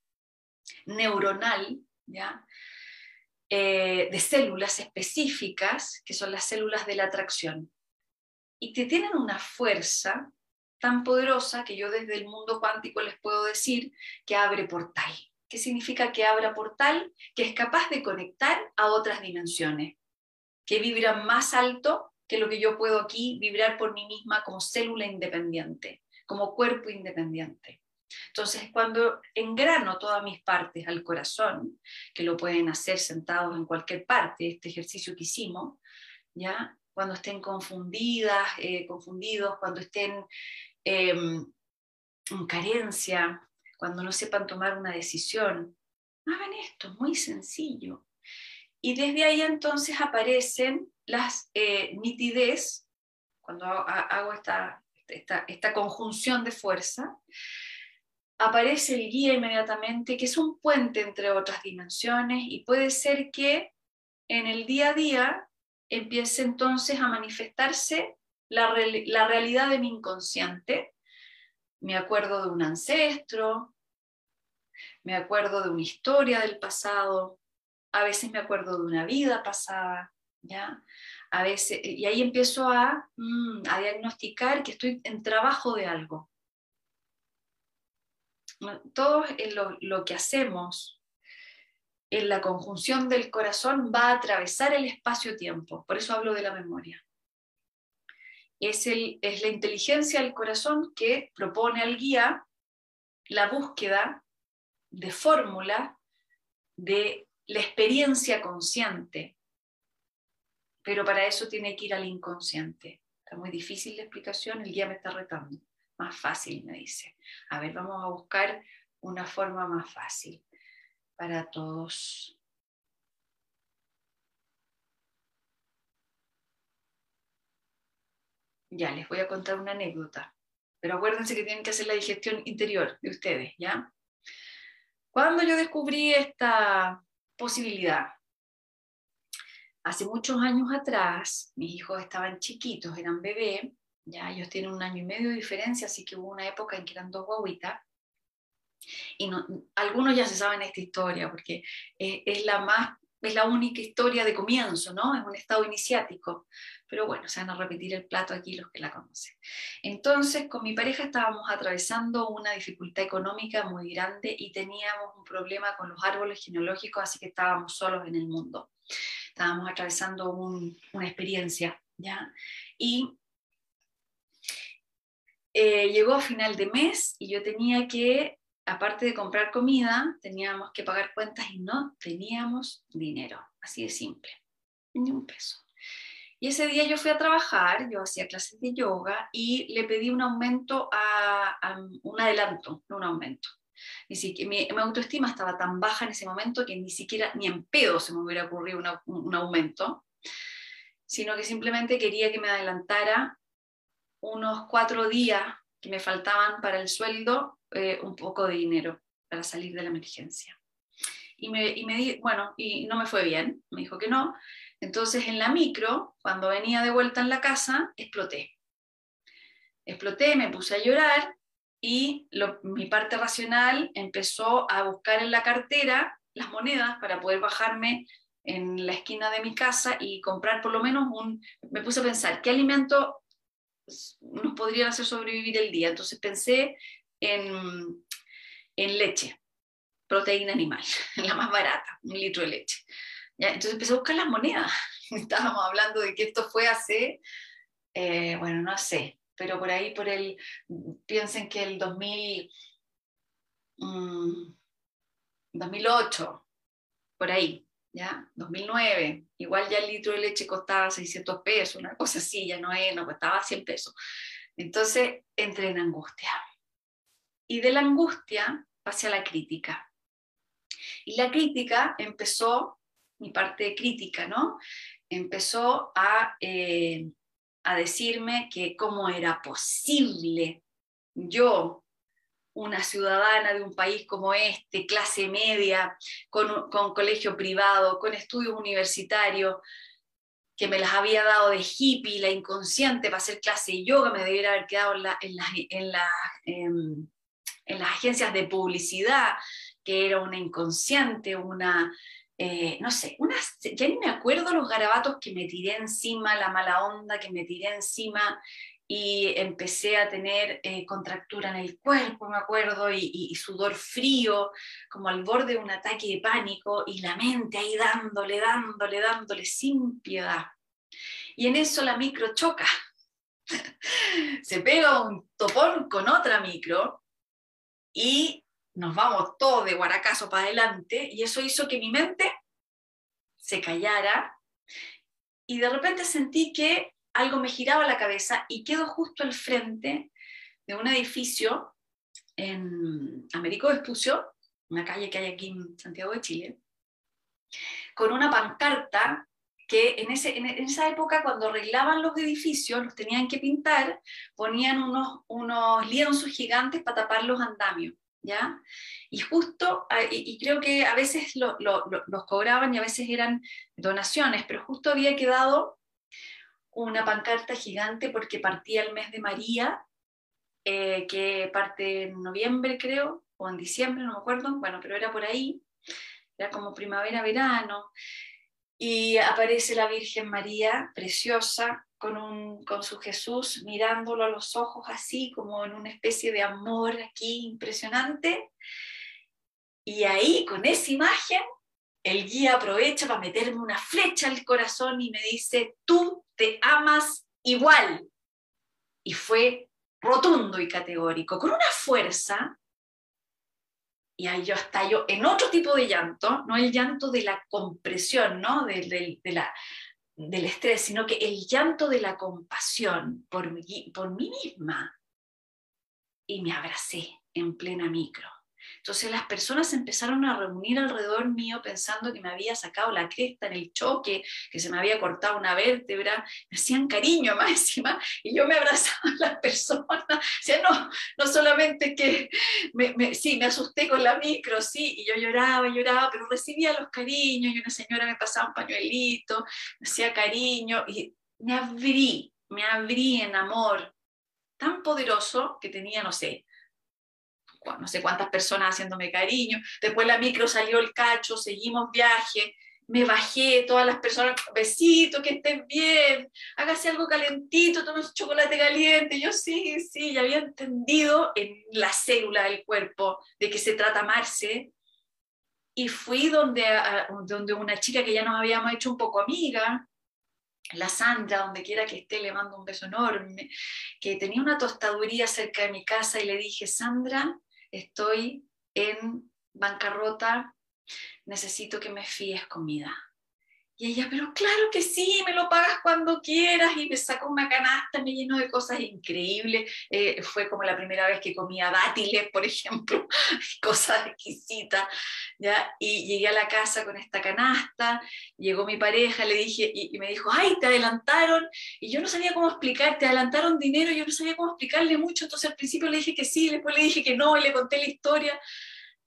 neuronal, ¿ya? Eh, de células específicas, que son las células de la atracción. Y que tienen una fuerza tan poderosa que yo desde el mundo cuántico les puedo decir que abre portal. ¿Qué significa que abra portal? Que es capaz de conectar a otras dimensiones, que vibran más alto que lo que yo puedo aquí vibrar por mí misma como célula independiente, como cuerpo independiente. Entonces, cuando engrano todas mis partes al corazón, que lo pueden hacer sentados en cualquier parte, este ejercicio que hicimos, ¿ya? cuando estén confundidas, eh, confundidos, cuando estén em, en carencia, cuando no sepan tomar una decisión, hagan esto, muy sencillo. Y desde ahí entonces aparecen las eh, nitidez, cuando hago esta, esta, esta conjunción de fuerza, aparece el guía inmediatamente, que es un puente entre otras dimensiones y puede ser que en el día a día empiece entonces a manifestarse la, realidad de mi inconsciente. Me acuerdo de un ancestro, me acuerdo de una historia del pasado, a veces me acuerdo de una vida pasada, ¿ya? A veces, y ahí empiezo a, mm, a diagnosticar que estoy en trabajo de algo. Todo lo, lo que hacemos en la conjunción del corazón va a atravesar el espacio-tiempo, por eso hablo de la memoria. Es, el, es la inteligencia del corazón que propone al guía la búsqueda de fórmula de la experiencia consciente, pero para eso tiene que ir al inconsciente. Está muy difícil la explicación, el guía me está retando. Más fácil, me dice. A ver, vamos a buscar una forma más fácil para todos. Ya, les voy a contar una anécdota, pero acuérdense que tienen que hacer la digestión interior de ustedes, ¿ya? Cuando yo descubrí esta posibilidad, hace muchos años atrás, mis hijos estaban chiquitos, eran bebés, ya ellos tienen un año y medio de diferencia, así que hubo una época en que eran dos guaguitas, y algunos ya se saben esta historia porque es, la más, es la única historia de comienzo, ¿no? Es un estado iniciático. Pero bueno, se van a repetir el plato aquí los que la conocen. Entonces, con mi pareja estábamos atravesando una dificultad económica muy grande y teníamos un problema con los árboles genealógicos, así que estábamos solos en el mundo. Estábamos atravesando una experiencia, ¿ya? Y eh, llegó a final de mes y yo tenía que aparte de comprar comida, teníamos que pagar cuentas y no teníamos dinero, así de simple, ni un peso. Y ese día yo fui a trabajar, yo hacía clases de yoga y le pedí un aumento, a, un adelanto, no un aumento. Mi, mi, autoestima estaba tan baja en ese momento que ni siquiera, ni en pedo se me hubiera ocurrido un aumento, sino que simplemente quería que me adelantara unos cuatro días que me faltaban para el sueldo eh, un poco de dinero para salir de la emergencia. Y me, y me bueno, y no me fue bien, me dijo que no. Entonces en la micro, cuando venía de vuelta en la casa, exploté. Exploté, me puse a llorar y mi parte racional empezó a buscar en la cartera las monedas para poder bajarme en la esquina de mi casa y comprar por lo menos un... Me puse a pensar, ¿qué alimento nos podrían hacer sobrevivir el día? Entonces pensé en, leche, proteína animal, la más barata, un litro de leche. ¿Ya? Entonces empecé a buscar las monedas. Estábamos hablando de que esto fue hace, eh, bueno, no sé, pero por ahí, por el, piensen que el 2000, 2008, mm, por ahí, ¿ya? 2009, igual ya el litro de leche costaba 600 pesos, una cosa así, ya no, es, no costaba 100 pesos. Entonces entré en angustia y de la angustia pasé a la crítica. Y la crítica empezó, mi parte crítica, ¿no? Empezó a, eh, a decirme que cómo era posible yo, una ciudadana de un país como este, clase media, con, colegio privado, con estudios universitarios, que me las había dado de hippie, la inconsciente para hacer clase de yoga, me debiera haber quedado en, en, la, em, en, las agencias de publicidad, que era una inconsciente, una, eh, no sé, una, ya ni me acuerdo los garabatos que me tiré encima, la mala onda que me tiré encima, y empecé a tener eh, contractura en el cuerpo, me acuerdo, y, sudor frío, como al borde de un ataque de pánico, y la mente ahí dándole, dándole, dándole, sin piedad. Y en eso la micro choca. Se pega un topón con otra micro y nos vamos todos de guaracazo para adelante, y eso hizo que mi mente se callara, y de repente sentí que algo me giraba la cabeza y quedo justo al frente de un edificio en Américo Vespucio, una calle que hay aquí en Santiago de Chile, con una pancarta que en, esa época cuando arreglaban los edificios, los tenían que pintar, ponían unos, unos lienzos gigantes para tapar los andamios. ¿Ya? Y justo, ah, y, creo que a veces los cobraban y a veces eran donaciones, pero justo había quedado una pancarta gigante porque partía el mes de María, eh, que parte en noviembre creo, o en diciembre, no me acuerdo, bueno, pero era por ahí, era como primavera, verano, y aparece la Virgen María, preciosa, con, un, con su Jesús, mirándolo a los ojos así, como en una especie de amor aquí impresionante, y ahí, con esa imagen, el guía aprovecha para meterme una flecha al corazón y me dice, tú te amas igual. Y fue rotundo y categórico, con una fuerza, y ahí yo estallo en otro tipo de llanto, no el llanto de la compresión, ¿no? del estrés, sino que el llanto de la compasión por por mí misma. Y me abracé en plena micro. Entonces las personas empezaron a reunir alrededor mío pensando que me había sacado la cresta en el choque, que se me había cortado una vértebra, me hacían cariño más encima y yo me abrazaba a las personas. O sea, no, no solamente que me, sí, me asusté con la micro, sí, y yo lloraba, lloraba, pero recibía los cariños y una señora me pasaba un pañuelito, me hacía cariño y me abrí, me abrí en amor tan poderoso que tenía, no sé, no sé cuántas personas haciéndome cariño. Después la micro salió el cacho, seguimos viaje, me bajé, todas las personas, besito, que estén bien, hágase algo calentito, tome un chocolate caliente. Yo sí, sí, ya había entendido en la célula del cuerpo de qué se trata amarse. Y fui donde, donde una chica que ya nos habíamos hecho un poco amiga, la Sandra, donde quiera que esté, le mando un beso enorme, que tenía una tostaduría cerca de mi casa y le dije, Sandra, estoy en bancarrota, necesito que me fíes comida. Y ella, pero claro que sí, me lo pagas cuando quieras. Y me sacó una canasta, me llenó de cosas increíbles. Eh, fue como la primera vez que comía dátiles, por ejemplo, cosas exquisitas. ¿ya? Y llegué a la casa con esta canasta, llegó mi pareja, le dije, y, y, me dijo, ay, te adelantaron. Y yo no sabía cómo explicar, te adelantaron dinero, yo no sabía cómo explicarle mucho. Entonces al principio le dije que sí, después le dije que no, y le conté la historia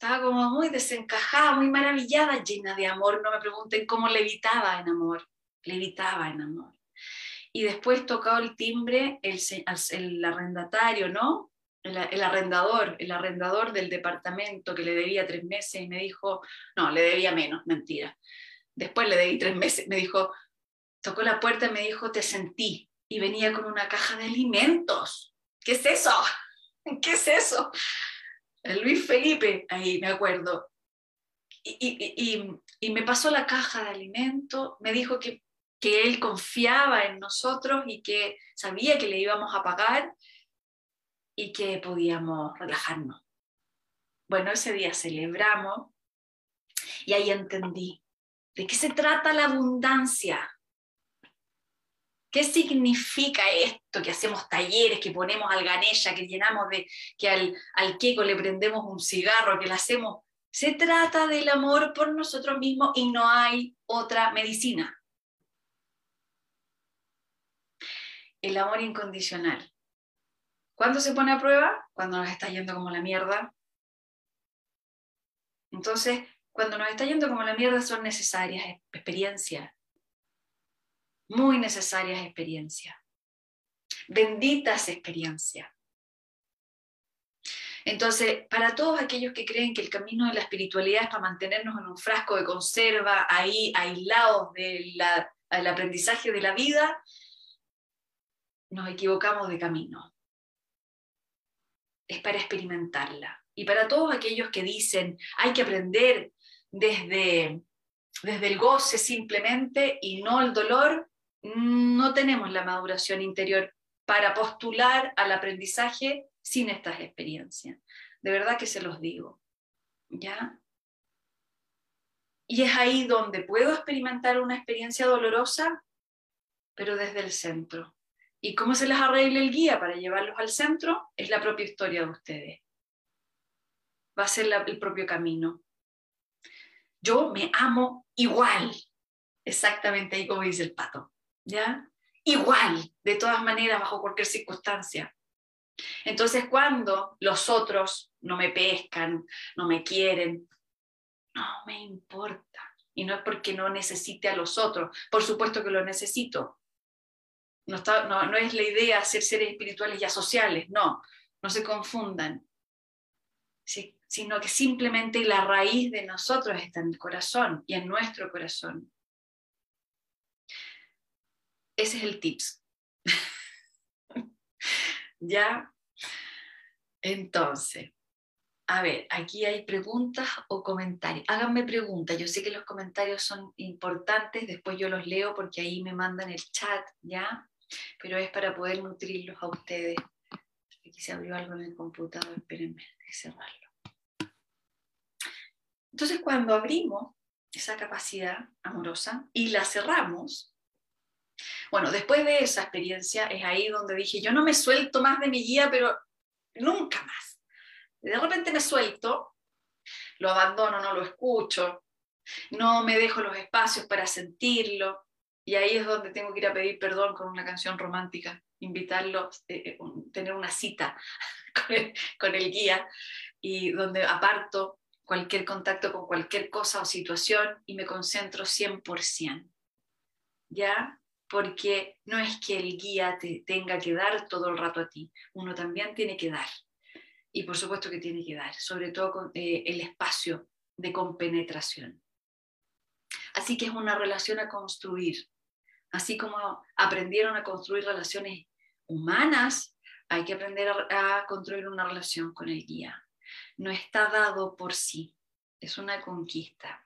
estaba como muy desencajada, muy maravillada, llena de amor. No me pregunten cómo levitaba en amor, levitaba en amor. Y después tocó el timbre el, el arrendatario, ¿no? El, el, arrendador, el arrendador del departamento que le debía tres meses y me dijo, no, le debía menos, mentira. Después le debí tres meses, me dijo, tocó la puerta y me dijo, te sentí. Y venía con una caja de alimentos. ¿Qué es eso? ¿Qué es eso? Luis Felipe, ahí me acuerdo, y, me pasó la caja de alimento, me dijo que, que él confiaba en nosotros y que sabía que le íbamos a pagar y que podíamos relajarnos. Bueno, ese día celebramos y ahí entendí de qué se trata la abundancia. ¿Qué significa esto? Que hacemos talleres, que ponemos al ganella, que llenamos de, que al, al queco le prendemos un cigarro, que le hacemos. Se trata del amor por nosotros mismos y no hay otra medicina. El amor incondicional. ¿Cuándo se pone a prueba? Cuando nos está yendo como la mierda. Entonces, cuando nos está yendo como la mierda son necesarias experiencias, muy necesarias experiencias, benditas experiencias. Entonces, para todos aquellos que creen que el camino de la espiritualidad es para mantenernos en un frasco de conserva, ahí aislados del aprendizaje de la vida, nos equivocamos de camino. Es para experimentarla. Y para todos aquellos que dicen, hay que aprender desde, desde el goce simplemente y no el dolor, no tenemos la maduración interior para postular al aprendizaje sin estas experiencias. De verdad que se los digo. ¿Ya? Y es ahí donde puedo experimentar una experiencia dolorosa, pero desde el centro. ¿Y cómo se les arregla el guía para llevarlos al centro? Es la propia historia de ustedes. Va a ser el propio camino. Yo me amo igual, exactamente ahí como dice el pato, ¿ya? Igual, de todas maneras, bajo cualquier circunstancia. Entonces, cuando los otros no me pescan, no me quieren, no me importa. Y no es porque no necesite a los otros, por supuesto que lo necesito. No, es la idea ser seres espirituales y asociales, no, no se confundan. sino que simplemente la raíz de nosotros está en el corazón y en nuestro corazón. Ese es el tips. ¿Ya? Entonces, a ver, aquí hay preguntas o comentarios. Háganme preguntas. Yo sé que los comentarios son importantes, después yo los leo porque ahí me mandan el chat, ¿ya? Pero es para poder nutrirlos a ustedes. Aquí se abrió algo en el computador, espérenme, de cerrarlo. Entonces, cuando abrimos esa capacidad amorosa y la cerramos, bueno, después de esa experiencia es ahí donde dije, yo no me suelto más de mi guía, pero nunca más. De repente me suelto, lo abandono, no lo escucho, no me dejo los espacios para sentirlo, y ahí es donde tengo que ir a pedir perdón con una canción romántica, invitarlo, eh, eh, tener una cita con el, guía, y donde aparto cualquier contacto con cualquier cosa o situación y me concentro 100%. ¿Ya? Porque no es que el guía te tenga que dar todo el rato a ti, uno también tiene que dar. Y por supuesto que tiene que dar, sobre todo con, eh, el espacio de compenetración. Así que es una relación a construir. Así como aprendieron a construir relaciones humanas, hay que aprender a construir una relación con el guía. No está dado por sí, es una conquista.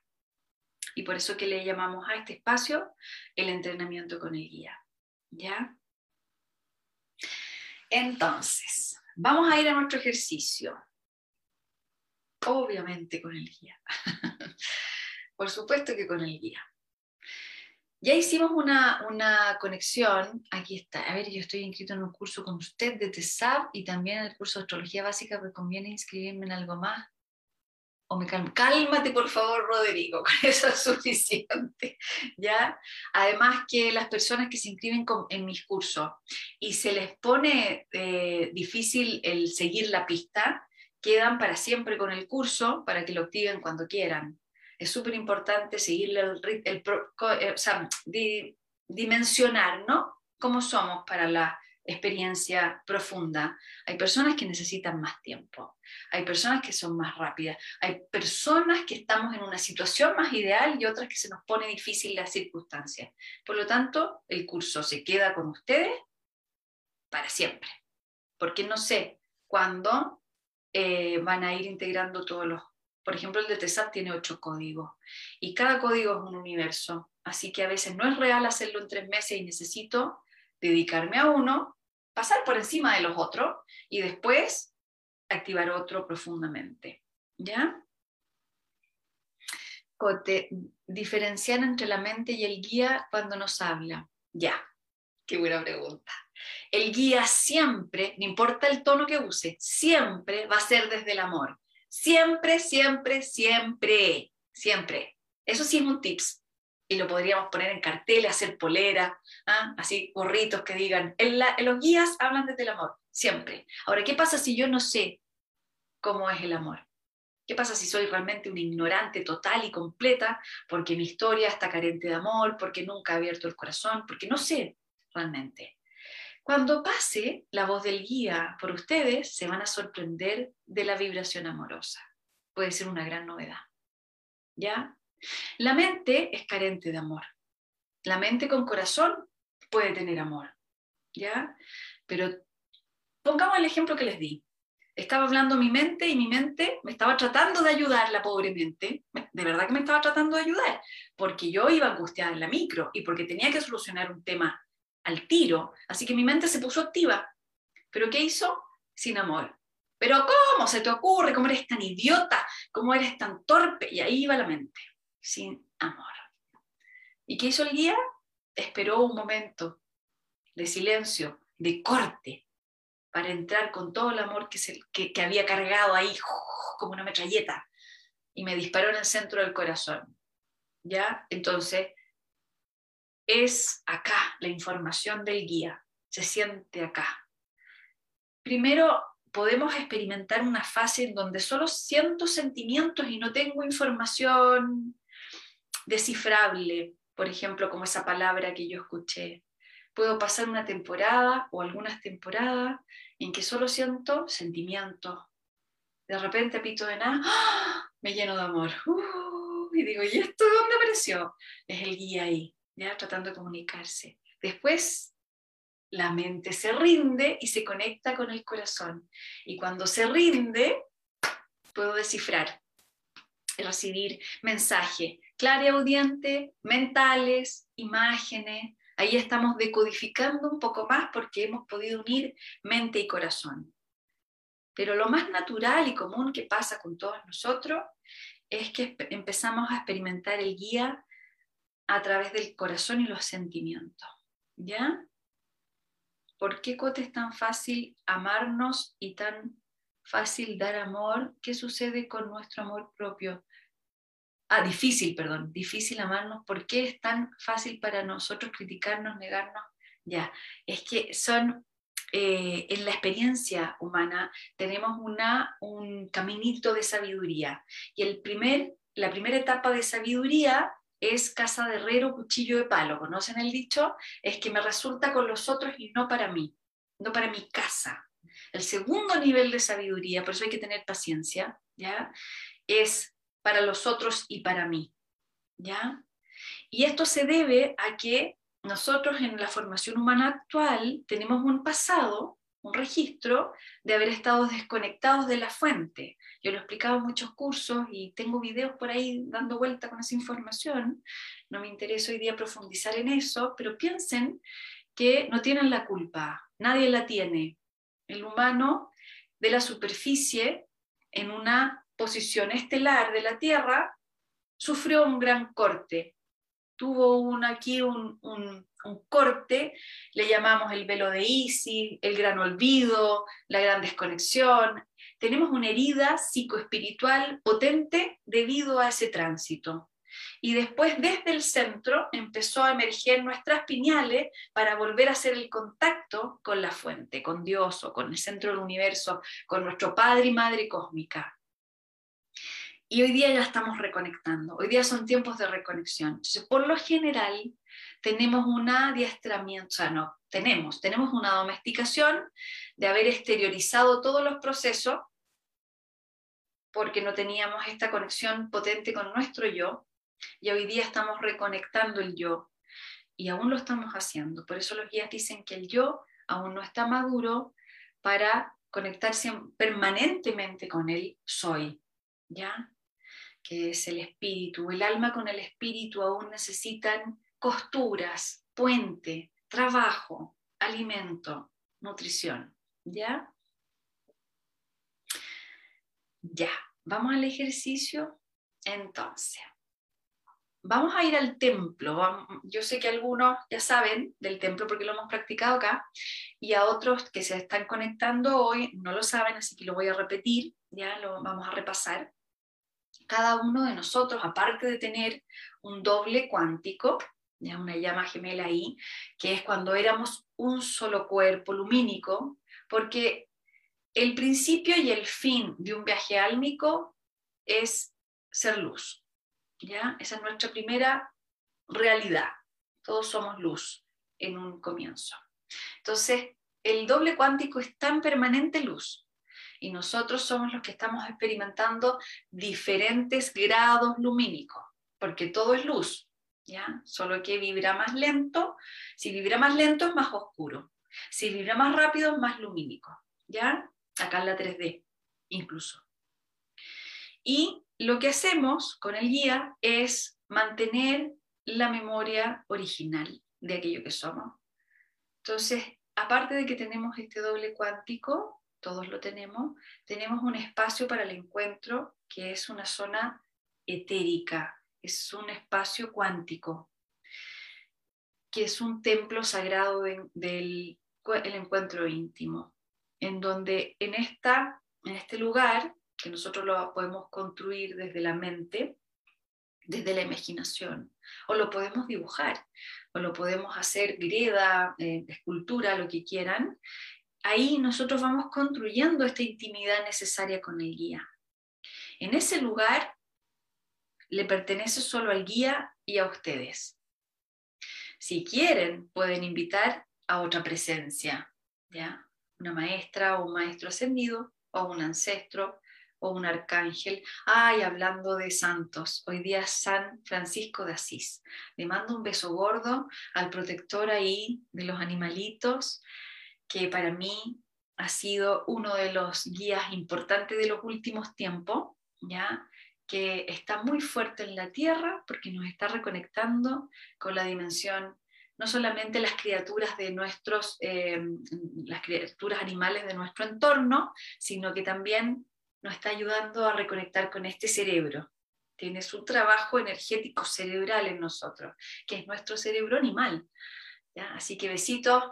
Y por eso que le llamamos a este espacio el entrenamiento con el guía. ¿Ya? Entonces, vamos a ir a nuestro ejercicio. Obviamente con el guía. por supuesto que con el guía. Ya hicimos una, una, conexión, aquí está, a ver, yo estoy inscrito en un curso con usted de TESAB y también en el curso de Astrología Básica, pero conviene inscribirme en algo más o me Cálmate, por favor, Rodrigo, con eso es suficiente. ¿ya? Además que las personas que se inscriben en mis cursos y se les pone eh, difícil el seguir la pista, quedan para siempre con el curso para que lo activen cuando quieran. Es súper importante seguirle el, el, eh, o sea, dimensionar, ¿no? Cómo somos para la experiencia profunda. Hay personas que necesitan más tiempo, hay personas que son más rápidas, hay personas que estamos en una situación más ideal y otras que se nos pone difícil las circunstancias. Por lo tanto, el curso se queda con ustedes para siempre, porque no sé cuándo eh, van a ir integrando todos los... Por ejemplo, el de TESAT tiene ocho códigos y cada código es un universo, así que a veces no es real hacerlo en tres meses y necesito dedicarme a uno, pasar por encima de los otros y después activar otro profundamente. ¿Ya? Cote, diferenciar entre la mente y el guía cuando nos habla. Ya, qué buena pregunta. El guía siempre, no importa el tono que use, siempre va a ser desde el amor. Siempre, siempre, siempre, siempre. Eso sí es un tips y lo podríamos poner en cartel, hacer polera, ¿ah? así gorritos que digan, en, los guías hablan desde el amor, siempre. Ahora, ¿qué pasa si yo no sé cómo es el amor? ¿Qué pasa si soy realmente una ignorante total y completa porque mi historia está carente de amor, porque nunca he abierto el corazón, porque no sé realmente? Cuando pase la voz del guía por ustedes, se van a sorprender de la vibración amorosa. Puede ser una gran novedad. ¿Ya? La mente es carente de amor. La mente con corazón puede tener amor. ¿Ya? Pero pongamos el ejemplo que les di. Estaba hablando mi mente y mi mente me estaba tratando de ayudar, la pobre mente. De verdad que me estaba tratando de ayudar, porque yo iba angustiada en la micro y porque tenía que solucionar un tema al tiro. Así que mi mente se puso activa. ¿Pero qué hizo? Sin amor. ¿Pero cómo se te ocurre? ¿Cómo eres tan idiota? ¿Cómo eres tan torpe? Y ahí iba la mente, sin amor. ¿Y qué hizo el guía? Esperó un momento de silencio, de corte, para entrar con todo el amor que, se, que, había cargado ahí como una metralleta y me disparó en el centro del corazón. ¿Ya? Entonces, es acá la información del guía, se siente acá. Primero, podemos experimentar una fase en donde solo siento sentimientos y no tengo información descifrable, por ejemplo, como esa palabra que yo escuché. Puedo pasar una temporada o algunas temporadas en que solo siento sentimientos. De repente, pito de nada, ¡ah! me lleno de amor. Uh, y digo, ¿y esto dónde apareció? Es el guía ahí, ya tratando de comunicarse. Después, la mente se rinde y se conecta con el corazón. Y cuando se rinde, puedo descifrar, recibir mensaje audiente, mentales, imágenes, Ahí estamos decodificando un poco más porque hemos podido unir mente y corazón. Pero lo más natural y común que pasa con todos nosotros es que empezamos a experimentar el guía a través del corazón y los sentimientos. ¿Ya? ¿Por qué Cote es tan fácil amarnos y tan fácil dar amor? ¿Qué sucede con nuestro amor propio? Ah, difícil, perdón, difícil amarnos, ¿por qué es tan fácil para nosotros criticarnos, negarnos? Ya, es que son, eh, en la experiencia humana tenemos una, un caminito de sabiduría y el primer, la primera etapa de sabiduría es casa de herrero, cuchillo de palo. ¿Conocen el dicho? Es que me resulta con los otros y no para mí, no para mi casa. El segundo nivel de sabiduría, por eso hay que tener paciencia, ¿ya? Es para los otros y para mí. ¿Ya? Y esto se debe a que nosotros en la formación humana actual tenemos un pasado, un registro de haber estado desconectados de la fuente. Yo lo he explicado en muchos cursos y tengo videos por ahí dando vuelta con esa información. No me interesa hoy día profundizar en eso, pero piensen que no tienen la culpa, nadie la tiene. El humano de la superficie en una posición estelar de la Tierra, sufrió un gran corte. Tuvo un, aquí un, un, corte, le llamamos el velo de Isis, el gran olvido, la gran desconexión. Tenemos una herida psicoespiritual potente debido a ese tránsito. Y después desde el centro empezó a emerger nuestras piñales para volver a hacer el contacto con la fuente, con Dios o con el centro del universo, con nuestro Padre y Madre cósmica. Y hoy día ya estamos reconectando, hoy día son tiempos de reconexión. Entonces, por lo general, tenemos un adiestramiento, o sea, no, tenemos, tenemos una domesticación de haber exteriorizado todos los procesos porque no teníamos esta conexión potente con nuestro yo, y hoy día estamos reconectando el yo, y aún lo estamos haciendo. Por eso los guías dicen que el yo aún no está maduro para conectarse permanentemente con el soy, ¿ya? Que es el espíritu. El alma con el espíritu aún necesitan costuras, puente, trabajo, alimento, nutrición. ¿Ya? Ya, vamos al ejercicio. Entonces, vamos a ir al templo. Yo sé que algunos ya saben del templo porque lo hemos practicado acá y a otros que se están conectando hoy no lo saben, así que lo voy a repetir, ya lo vamos a repasar cada uno de nosotros, aparte de tener un doble cuántico, ya una llama gemela ahí, que es cuando éramos un solo cuerpo lumínico, porque el principio y el fin de un viaje álmico es ser luz. ¿ya? Esa es nuestra primera realidad. Todos somos luz en un comienzo. Entonces, el doble cuántico está en permanente luz y nosotros somos los que estamos experimentando diferentes grados lumínicos, porque todo es luz, ¿ya? Solo que vibra más lento. Si vibra más lento es más oscuro. Si vibra más rápido es más lumínico, ¿ya? Acá en la 3D, incluso. Y lo que hacemos con el guía es mantener la memoria original de aquello que somos. Entonces, aparte de que tenemos este doble cuántico, todos lo tenemos, tenemos un espacio para el encuentro que es una zona etérica, es un espacio cuántico, que es un templo sagrado del encuentro íntimo, en donde en, esta, en este lugar, que nosotros lo podemos construir desde la mente, desde la imaginación, o lo podemos dibujar, o lo podemos hacer greda, eh, escultura, lo que quieran, ahí nosotros vamos construyendo esta intimidad necesaria con el guía. En ese lugar le pertenece solo al guía y a ustedes. Si quieren, pueden invitar a otra presencia, ¿ya? Una maestra o un maestro ascendido o un ancestro o un arcángel. Ay, hablando de santos, hoy día San Francisco de Asís. Le mando un beso gordo al protector ahí de los animalitos, que para mí ha sido uno de los guías importantes de los últimos tiempos, ¿ya? que está muy fuerte en la tierra porque nos está reconectando con la dimensión no solamente las criaturas de nuestros, eh, las criaturas animales de nuestro entorno, sino que también nos está ayudando a reconectar con este cerebro. Tiene su trabajo energético cerebral en nosotros, que es nuestro cerebro animal. Así que besitos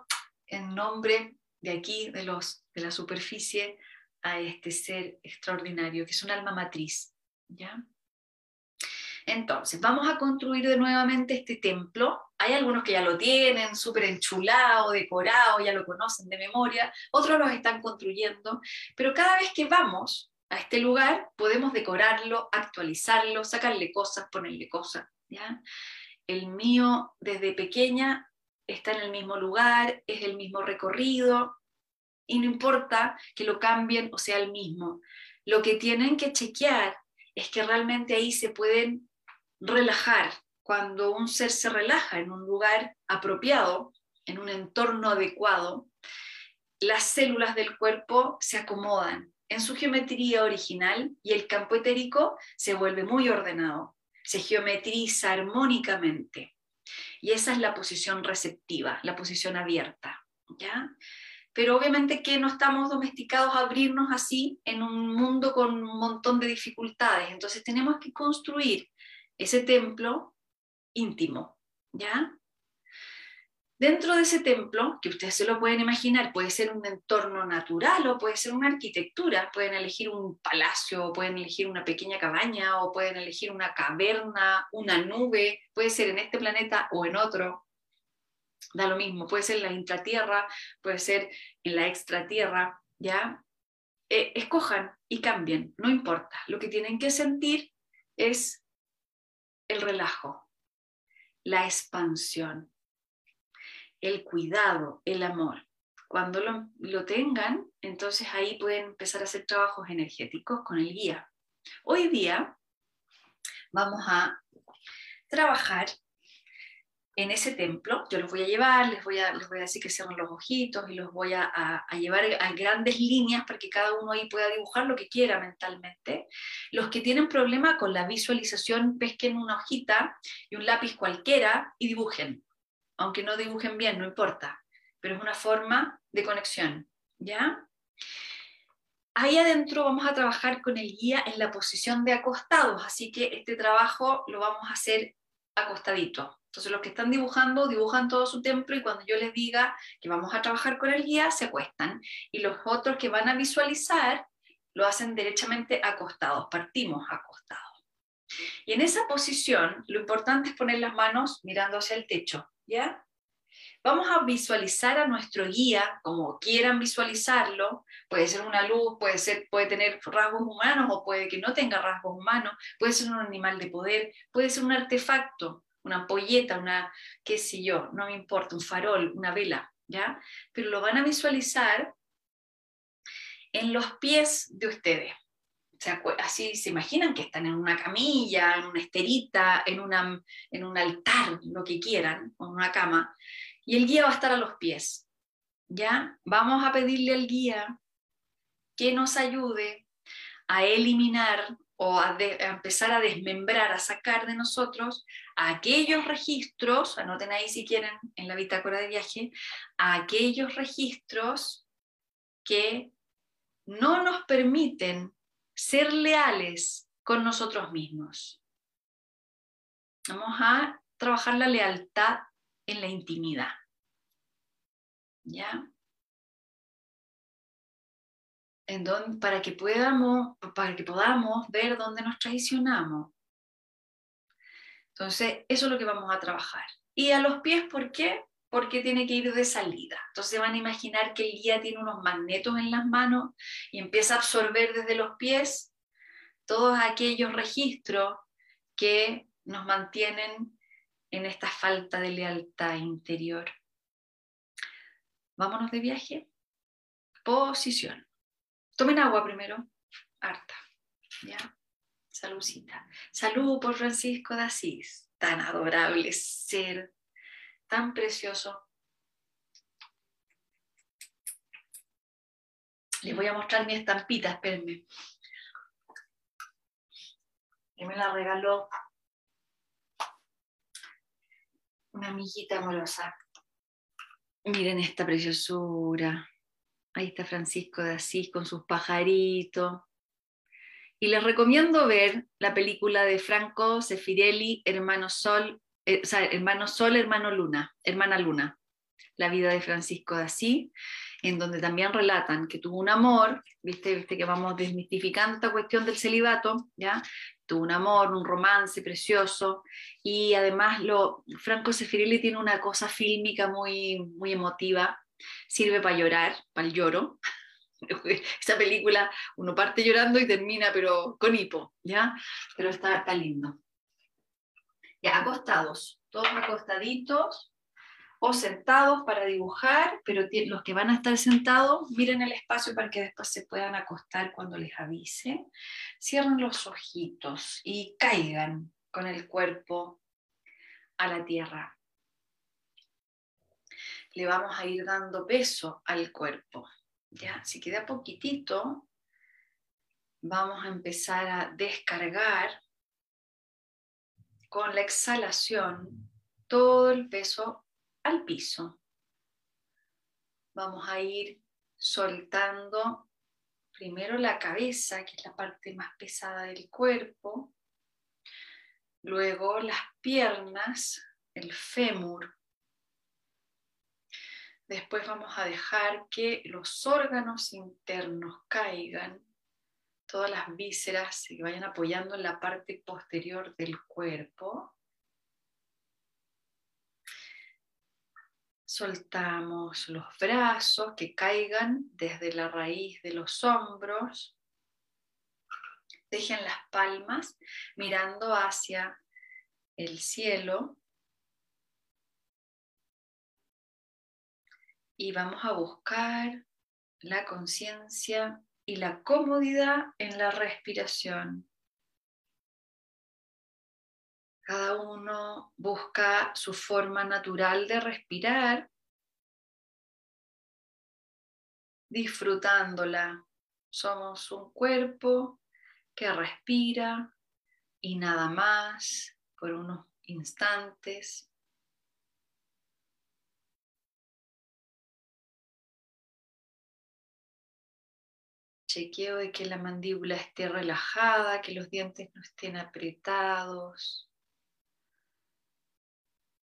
en nombre de aquí, de, los, de la superficie, a este ser extraordinario, que es un alma matriz. ¿ya? Entonces, vamos a construir de nuevamente este templo. Hay algunos que ya lo tienen súper enchulado, decorado, ya lo conocen de memoria, otros los están construyendo, pero cada vez que vamos a este lugar, podemos decorarlo, actualizarlo, sacarle cosas, ponerle cosas. ¿ya? El mío desde pequeña está en el mismo lugar, es el mismo recorrido, y no importa que lo cambien o sea el mismo. Lo que tienen que chequear es que realmente ahí se pueden relajar. Cuando un ser se relaja en un lugar apropiado, en un entorno adecuado, las células del cuerpo se acomodan en su geometría original y el campo etérico se vuelve muy ordenado, se geometriza armónicamente. Y esa es la posición receptiva, la posición abierta, ¿ya? Pero obviamente que no estamos domesticados a abrirnos así en un mundo con un montón de dificultades, entonces tenemos que construir ese templo íntimo, ¿ya? Dentro de ese templo, que ustedes se lo pueden imaginar, puede ser un entorno natural o puede ser una arquitectura, pueden elegir un palacio, pueden elegir una pequeña cabaña o pueden elegir una caverna, una nube, puede ser en este planeta o en otro, da lo mismo, puede ser en la intratierra, puede ser en la extratierra, ¿ya? Eh, escojan y cambien, no importa, lo que tienen que sentir es el relajo, la expansión el cuidado, el amor. Cuando lo, tengan, entonces ahí pueden empezar a hacer trabajos energéticos con el guía. Hoy día vamos a trabajar en ese templo. Yo los voy a llevar, les voy a, les voy a decir que cierren los ojitos y los voy a, a, llevar a grandes líneas para que cada uno ahí pueda dibujar lo que quiera mentalmente. Los que tienen problema con la visualización, pesquen una hojita y un lápiz cualquiera y dibujen aunque no dibujen bien, no importa, pero es una forma de conexión, ¿ya? Ahí adentro vamos a trabajar con el guía en la posición de acostados, así que este trabajo lo vamos a hacer acostadito. Entonces los que están dibujando, dibujan todo su templo y cuando yo les diga que vamos a trabajar con el guía, se acuestan. Y los otros que van a visualizar, lo hacen derechamente acostados, partimos acostados. Y en esa posición, lo importante es poner las manos mirando hacia el techo. ¿Ya? vamos a visualizar a nuestro guía como quieran visualizarlo. Puede ser una luz, puede, ser, puede tener rasgos humanos o puede que no tenga rasgos humanos, puede ser un animal de poder, puede ser un artefacto, una ampolleta, una, qué sé yo, no me importa, un farol, una vela, ¿ya? Pero lo van a visualizar en los pies de ustedes. Así se imaginan que están en una camilla, en una esterita, en, una, en un altar, lo que quieran, o en una cama, y el guía va a estar a los pies. ¿Ya? Vamos a pedirle al guía que nos ayude a eliminar o a, empezar a desmembrar, a sacar de nosotros aquellos registros, anoten ahí si quieren en la bitácora de viaje, a aquellos registros que no nos permiten ser leales con nosotros mismos. Vamos a trabajar la lealtad en la intimidad. ¿Ya? para, que podamos, para que podamos ver dónde nos traicionamos. Entonces, eso es lo que vamos a trabajar. Y a los pies, ¿por qué? Porque tiene que ir de salida. Entonces van a imaginar que el guía tiene unos magnetos en las manos y empieza a absorber desde los pies todos aquellos registros que nos mantienen en esta falta de lealtad interior. Vámonos de viaje. Posición. Tomen agua primero, harta. ¿Ya? Saludcita. Salud por Francisco de Asís, tan adorable ser, tan precioso. Les voy a mostrar mi estampita, espérenme. Que me la regaló una amiguita amorosa. Miren esta preciosura. Ahí está Francisco de Asís con sus pajaritos. Y les recomiendo ver la película de Franco Sefirelli, Hermano Sol, eh, o sea, Hermano Sol, Hermano Luna, Hermana Luna, la vida de Francisco de Asís, en donde también relatan que tuvo un amor, viste, viste que vamos desmitificando esta cuestión del celibato, ¿ya? Tuvo un amor, un romance precioso, y además lo, Franco Sefirelli tiene una cosa fílmica muy, muy emotiva, sirve para llorar, para el lloro. Esa película uno parte llorando y termina pero con hipo, ¿ya? Pero está, está lindo. Ya, acostados, todos acostaditos o sentados para dibujar, pero los que van a estar sentados, miren el espacio para que después se puedan acostar cuando les avise. Cierren los ojitos y caigan con el cuerpo a la tierra le vamos a ir dando peso al cuerpo. ¿ya? Si queda poquitito, vamos a empezar a descargar con la exhalación todo el peso al piso. Vamos a ir soltando primero la cabeza, que es la parte más pesada del cuerpo, luego las piernas, el fémur, Después vamos a dejar que los órganos internos caigan, todas las vísceras se vayan apoyando en la parte posterior del cuerpo. Soltamos los brazos que caigan desde la raíz de los hombros. Dejen las palmas mirando hacia el cielo. y vamos a buscar la conciencia y la comodidad en la respiración. Cada uno busca su forma natural de respirar, disfrutándola. Somos un cuerpo que respira y nada más por unos instantes. Chequeo de que la mandíbula esté relajada, que los dientes no estén apretados.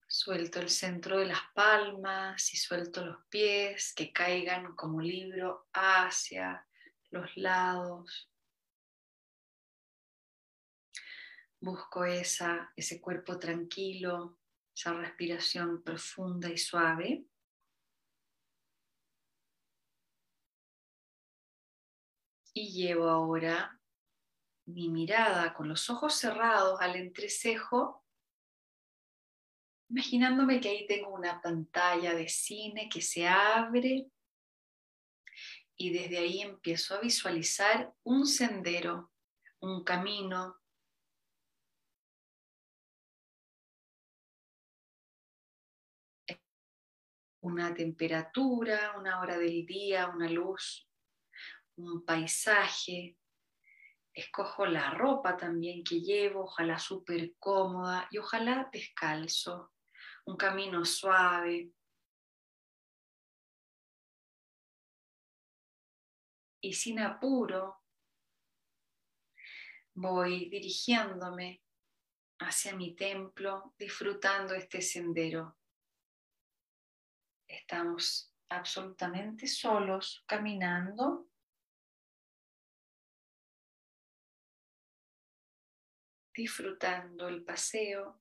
Suelto el centro de las palmas y suelto los pies que caigan como libro hacia los lados. Busco esa, ese cuerpo tranquilo, esa respiración profunda y suave. Y llevo ahora mi mirada con los ojos cerrados al entrecejo, imaginándome que ahí tengo una pantalla de cine que se abre y desde ahí empiezo a visualizar un sendero, un camino. Una temperatura, una hora del día, una luz, un paisaje. Escojo la ropa también que llevo, ojalá súper cómoda y ojalá descalzo. Un camino suave, y sin apuro voy dirigiéndome hacia mi templo, disfrutando este sendero. Estamos absolutamente solos caminando. Disfrutando el paseo.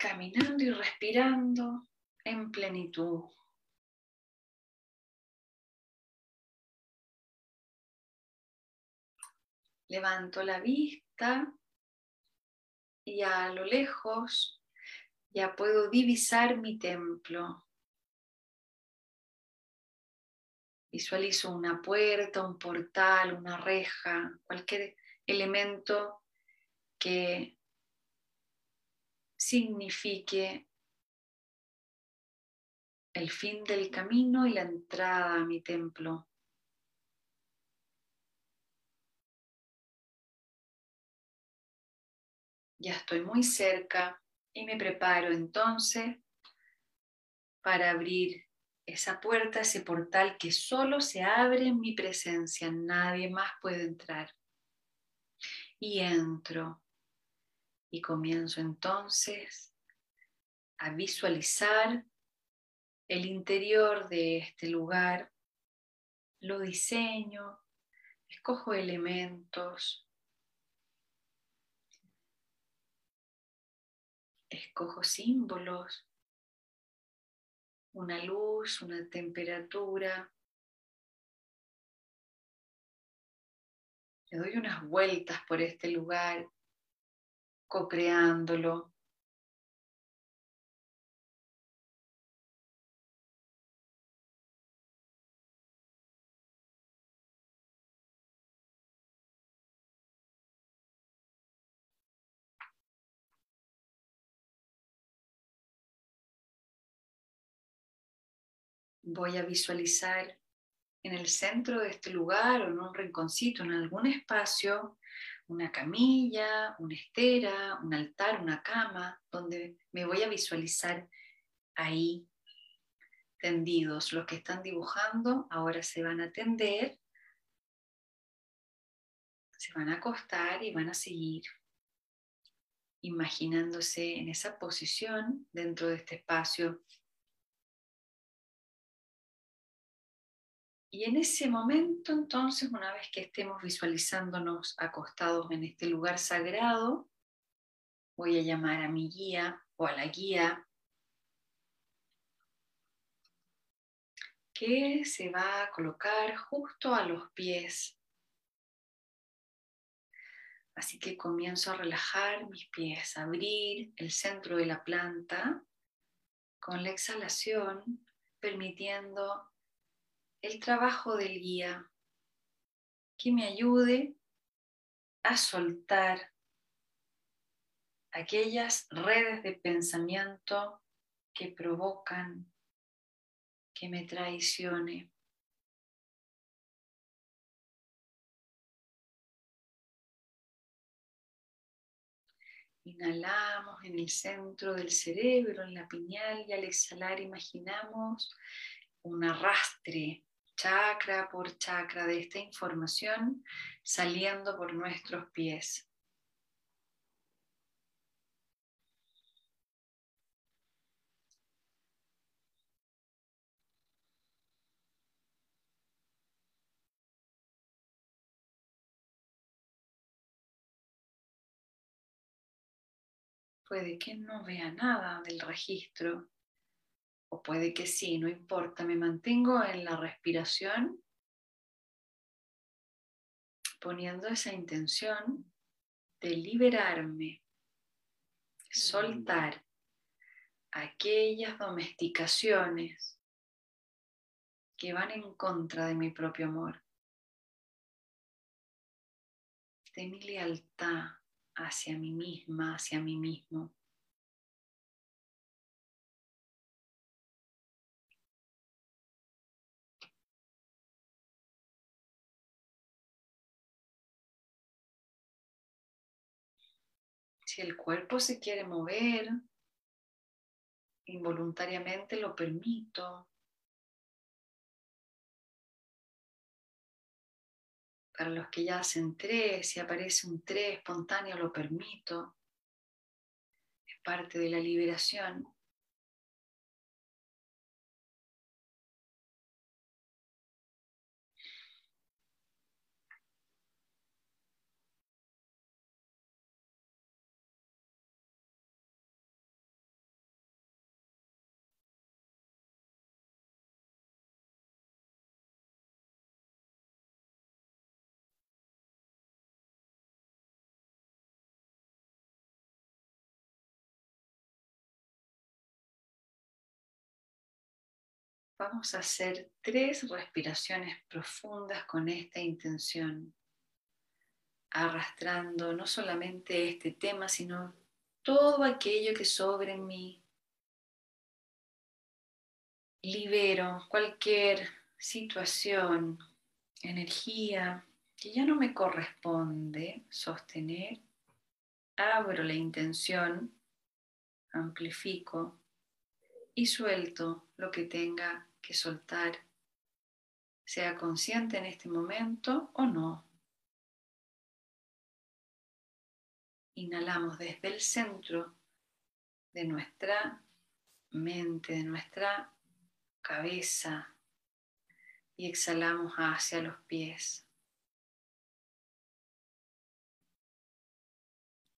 caminando y respirando en plenitud. Levanto la vista y a lo lejos ya puedo divisar mi templo. Visualizo una puerta, un portal, una reja, cualquier elemento que signifique el fin del camino y la entrada a mi templo. Ya estoy muy cerca y me preparo entonces para abrir esa puerta, ese portal que solo se abre en mi presencia, nadie más puede entrar. Y entro y comienzo entonces a visualizar el interior de este lugar, lo diseño, escojo elementos, escojo símbolos, una luz, una temperatura. Le doy unas vueltas por este lugar co-creándolo. Voy a visualizar en el centro de este lugar o en un rinconcito, en algún espacio, una camilla, una estera, un altar, una cama, donde me voy a visualizar ahí tendidos. Los que están dibujando ahora se van a tender, se van a acostar y van a seguir imaginándose en esa posición dentro de este espacio Y en ese momento, entonces, una vez que estemos visualizándonos acostados en este lugar sagrado, voy a llamar a mi guía o a la guía que se va a colocar justo a los pies. Así que comienzo a relajar mis pies, a abrir el centro de la planta con la exhalación, permitiendo el trabajo del guía que me ayude a soltar aquellas redes de pensamiento que provocan que me traicione. Inhalamos en el centro del cerebro, en la pineal, y al exhalar imaginamos un arrastre chakra por chakra de esta información saliendo por nuestros pies. puede que no vea nada del registro, o puede que sí, no importa, me mantengo en la respiración poniendo esa intención de liberarme, soltar aquellas domesticaciones que van en contra de mi propio amor, de mi lealtad hacia mí misma, hacia mí mismo. Si el cuerpo se quiere mover, involuntariamente lo permito. Para los que ya hacen tres, si aparece un tres espontáneo, lo permito. Es parte de la liberación. Vamos a hacer tres respiraciones profundas con esta intención, arrastrando no solamente este tema, sino todo aquello que sobre mí. Libero cualquier situación, energía que ya no me corresponde sostener. Abro la intención, amplifico y suelto lo que tenga soltar, sea consciente en este momento o no. Inhalamos desde el centro de nuestra mente, de nuestra cabeza y exhalamos hacia los pies.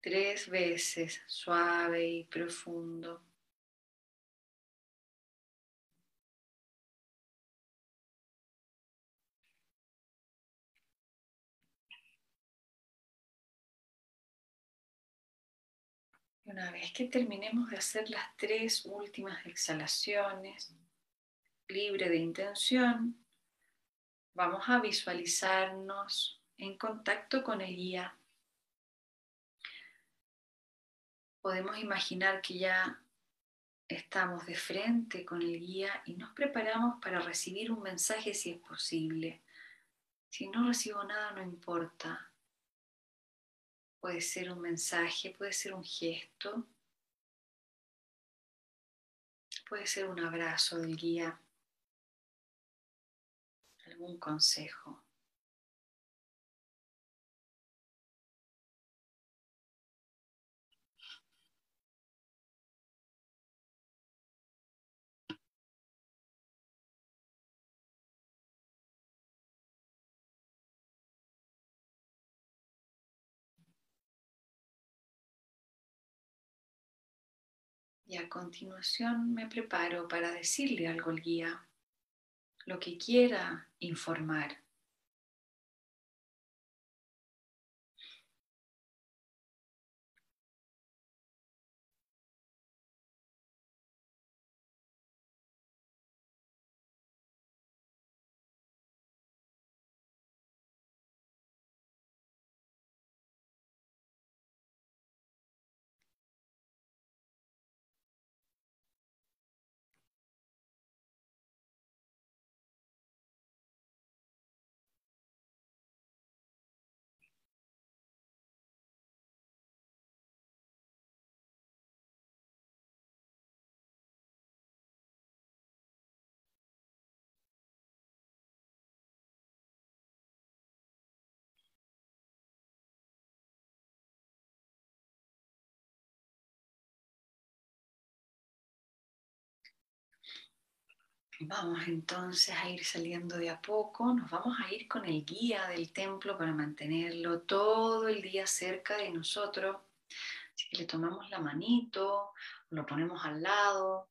Tres veces, suave y profundo. Una vez que terminemos de hacer las tres últimas exhalaciones, libre de intención, vamos a visualizarnos en contacto con el guía. Podemos imaginar que ya estamos de frente con el guía y nos preparamos para recibir un mensaje si es posible. Si no recibo nada, no importa. Puede ser un mensaje, puede ser un gesto, puede ser un abrazo del guía, algún consejo. Y a continuación me preparo para decirle algo al guía, lo que quiera informar. Vamos entonces a ir saliendo de a poco, nos vamos a ir con el guía del templo para mantenerlo todo el día cerca de nosotros. Así que le tomamos la manito, lo ponemos al lado,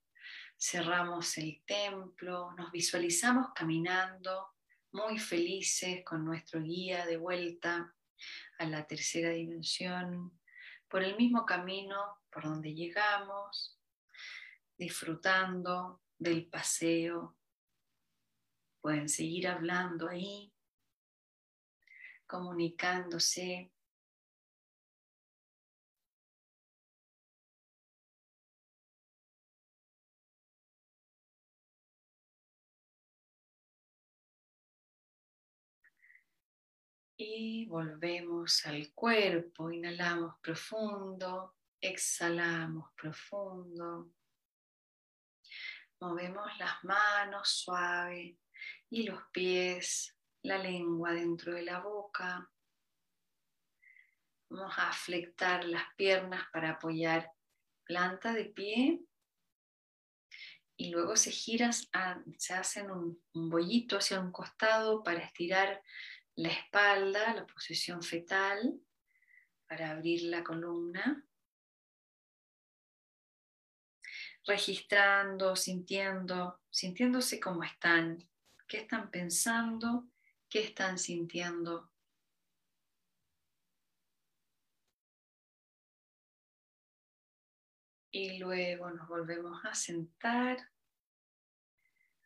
cerramos el templo, nos visualizamos caminando muy felices con nuestro guía de vuelta a la tercera dimensión, por el mismo camino por donde llegamos, disfrutando del paseo. Pueden seguir hablando ahí, comunicándose. Y volvemos al cuerpo, inhalamos profundo, exhalamos profundo. Movemos las manos suave y los pies, la lengua dentro de la boca. Vamos a flectar las piernas para apoyar planta de pie y luego se giran, se hacen un, un bollito hacia un costado para estirar la espalda, la posición fetal, para abrir la columna. Registrando, sintiendo, sintiéndose como están, qué están pensando, qué están sintiendo. Y luego nos volvemos a sentar,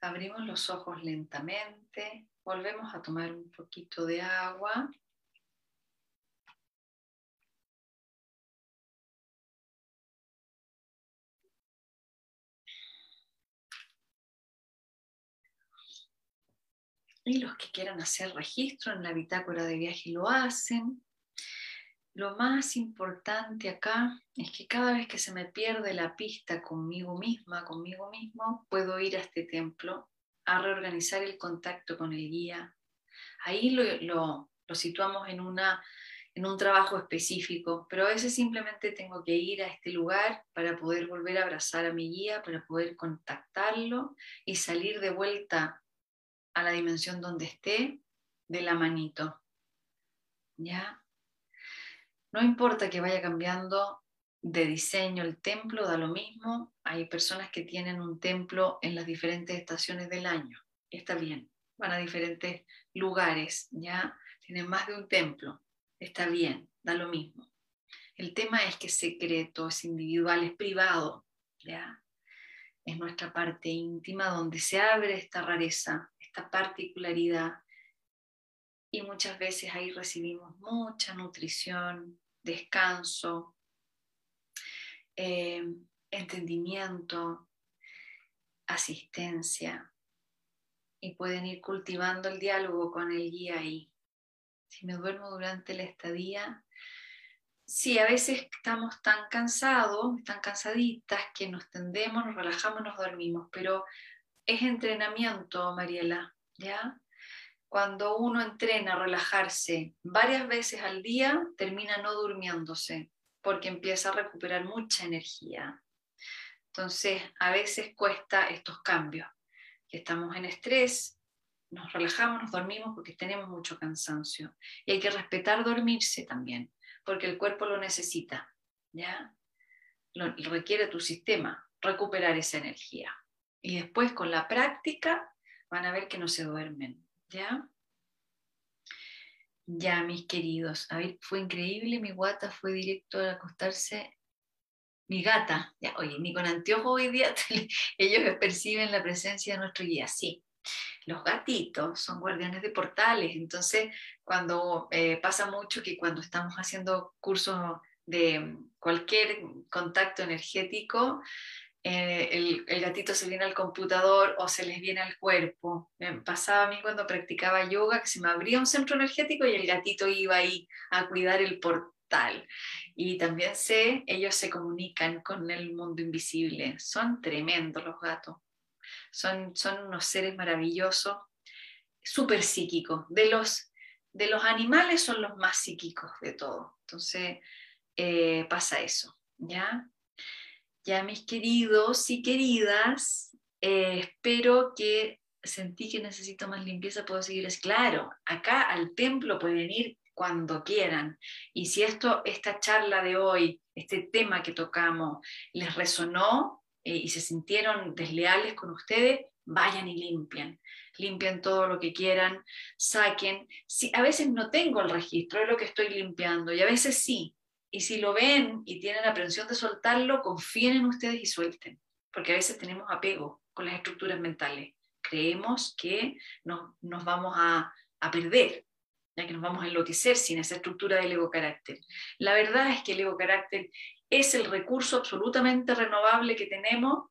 abrimos los ojos lentamente, Volvemos a tomar un poquito de agua. Y los que quieran hacer registro en la bitácora de viaje lo hacen. Lo más importante acá es que cada vez que se me pierde la pista conmigo misma, conmigo mismo, puedo ir a este templo a reorganizar el contacto con el guía. Ahí lo, situamos en, una, en un trabajo específico, pero a veces simplemente tengo que ir a este lugar para poder volver a abrazar a mi guía, para poder contactarlo y salir de vuelta a la dimensión donde esté de la manito. ¿Ya? No importa que vaya cambiando de diseño el templo, da lo mismo. Hay personas que tienen un templo en las diferentes estaciones del año. Está bien, van a diferentes lugares, ¿ya? Tienen más de un templo. Está bien, da lo mismo. El tema es que es secreto, es individual, es privado, ¿ya? Es nuestra parte íntima donde se abre esta rareza, esta particularidad. Y muchas veces ahí recibimos mucha nutrición, descanso, eh, entendimiento, asistencia y pueden ir cultivando el diálogo con el guía ahí. Si me duermo durante la estadía, sí, a veces estamos tan cansados, tan cansaditas que nos tendemos, nos relajamos, nos dormimos, pero es entrenamiento, Mariela, ¿ya? Cuando uno entrena a relajarse varias veces al día, termina no durmiéndose porque empieza a recuperar mucha energía. Entonces, a veces cuesta estos cambios, que estamos en estrés, nos relajamos, nos dormimos porque tenemos mucho cansancio. Y hay que respetar dormirse también, porque el cuerpo lo necesita, ¿ya? Lo, requiere tu sistema, recuperar esa energía. Y después con la práctica van a ver que no se duermen, ¿ya? Ya, mis queridos, a ver, fue increíble, mi guata fue directo a acostarse. Mi gata, ya, oye, ni con anteojos hoy día ellos perciben la presencia de nuestro guía, sí. Los gatitos son guardianes de portales, entonces cuando eh, pasa mucho que cuando estamos haciendo cursos de cualquier contacto energético, eh, el, gatito se viene al computador o se les viene al cuerpo. Me pasaba a mí cuando practicaba yoga que se me abría un centro energético y el gatito iba ahí a cuidar el portal. Y también sé, ellos se comunican con el mundo invisible. Son tremendos los gatos. Son, son unos seres maravillosos, súper psíquicos. De los, de los animales son los más psíquicos de todo. Entonces eh, pasa eso, ¿ya? Ya mis queridos y queridas, eh, espero que sentí que necesito más limpieza, puedo seguir. Es claro, acá al templo pueden ir cuando quieran. Y si esto, esta charla de hoy, este tema que tocamos, les resonó eh, y se sintieron desleales con ustedes, vayan y limpien. Limpien todo lo que quieran, saquen. Si, a veces no tengo el registro de lo que estoy limpiando y a veces sí. Y si lo ven y tienen aprensión de soltarlo, confíen en ustedes y suelten. Porque a veces tenemos apego con las estructuras mentales. Creemos que nos, nos vamos a, a perder ya que nos vamos a enloquecer sin esa estructura del ego carácter. La verdad es que el ego carácter es el recurso absolutamente renovable que tenemos.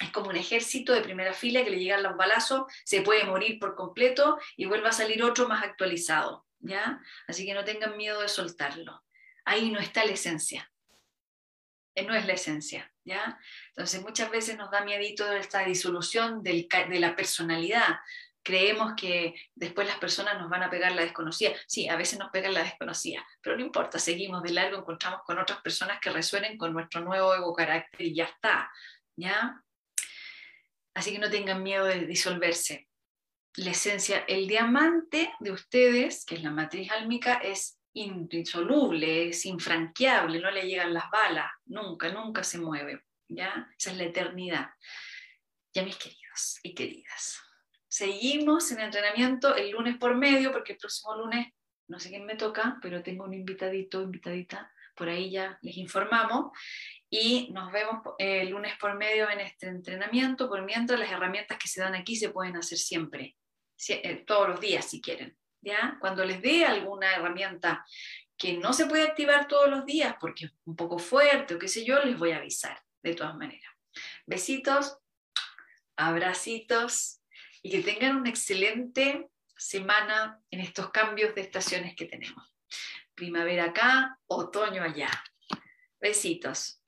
Es como un ejército de primera fila que le llegan los balazos, se puede morir por completo y vuelve a salir otro más actualizado. ¿ya? Así que no tengan miedo de soltarlo. Ahí no está la esencia. Eh, no es la esencia. ¿ya? Entonces muchas veces nos da miedito esta disolución de la personalidad, creemos que después las personas nos van a pegar la desconocida. Sí, a veces nos pegan la desconocida, pero no importa, seguimos de largo, encontramos con otras personas que resuenen con nuestro nuevo ego carácter y ya está, ¿ya? Así que no tengan miedo de disolverse. La esencia, el diamante de ustedes, que es la matriz álmica, es indisoluble, es infranqueable, no le llegan las balas, nunca, nunca se mueve, ¿ya? Esa es la eternidad. Ya mis queridos y queridas. Seguimos en entrenamiento el lunes por medio, porque el próximo lunes, no sé quién me toca, pero tengo un invitadito, invitadita, por ahí ya les informamos. Y nos vemos eh, el lunes por medio en este entrenamiento. Por mientras, las herramientas que se dan aquí se pueden hacer siempre, eh, todos los días si quieren. ¿Ya? Cuando les dé alguna herramienta que no se puede activar todos los días porque es un poco fuerte o qué sé yo, les voy a avisar de todas maneras. Besitos, abracitos y que tengan una excelente semana en estos cambios de estaciones que tenemos. Primavera acá, otoño allá. Besitos.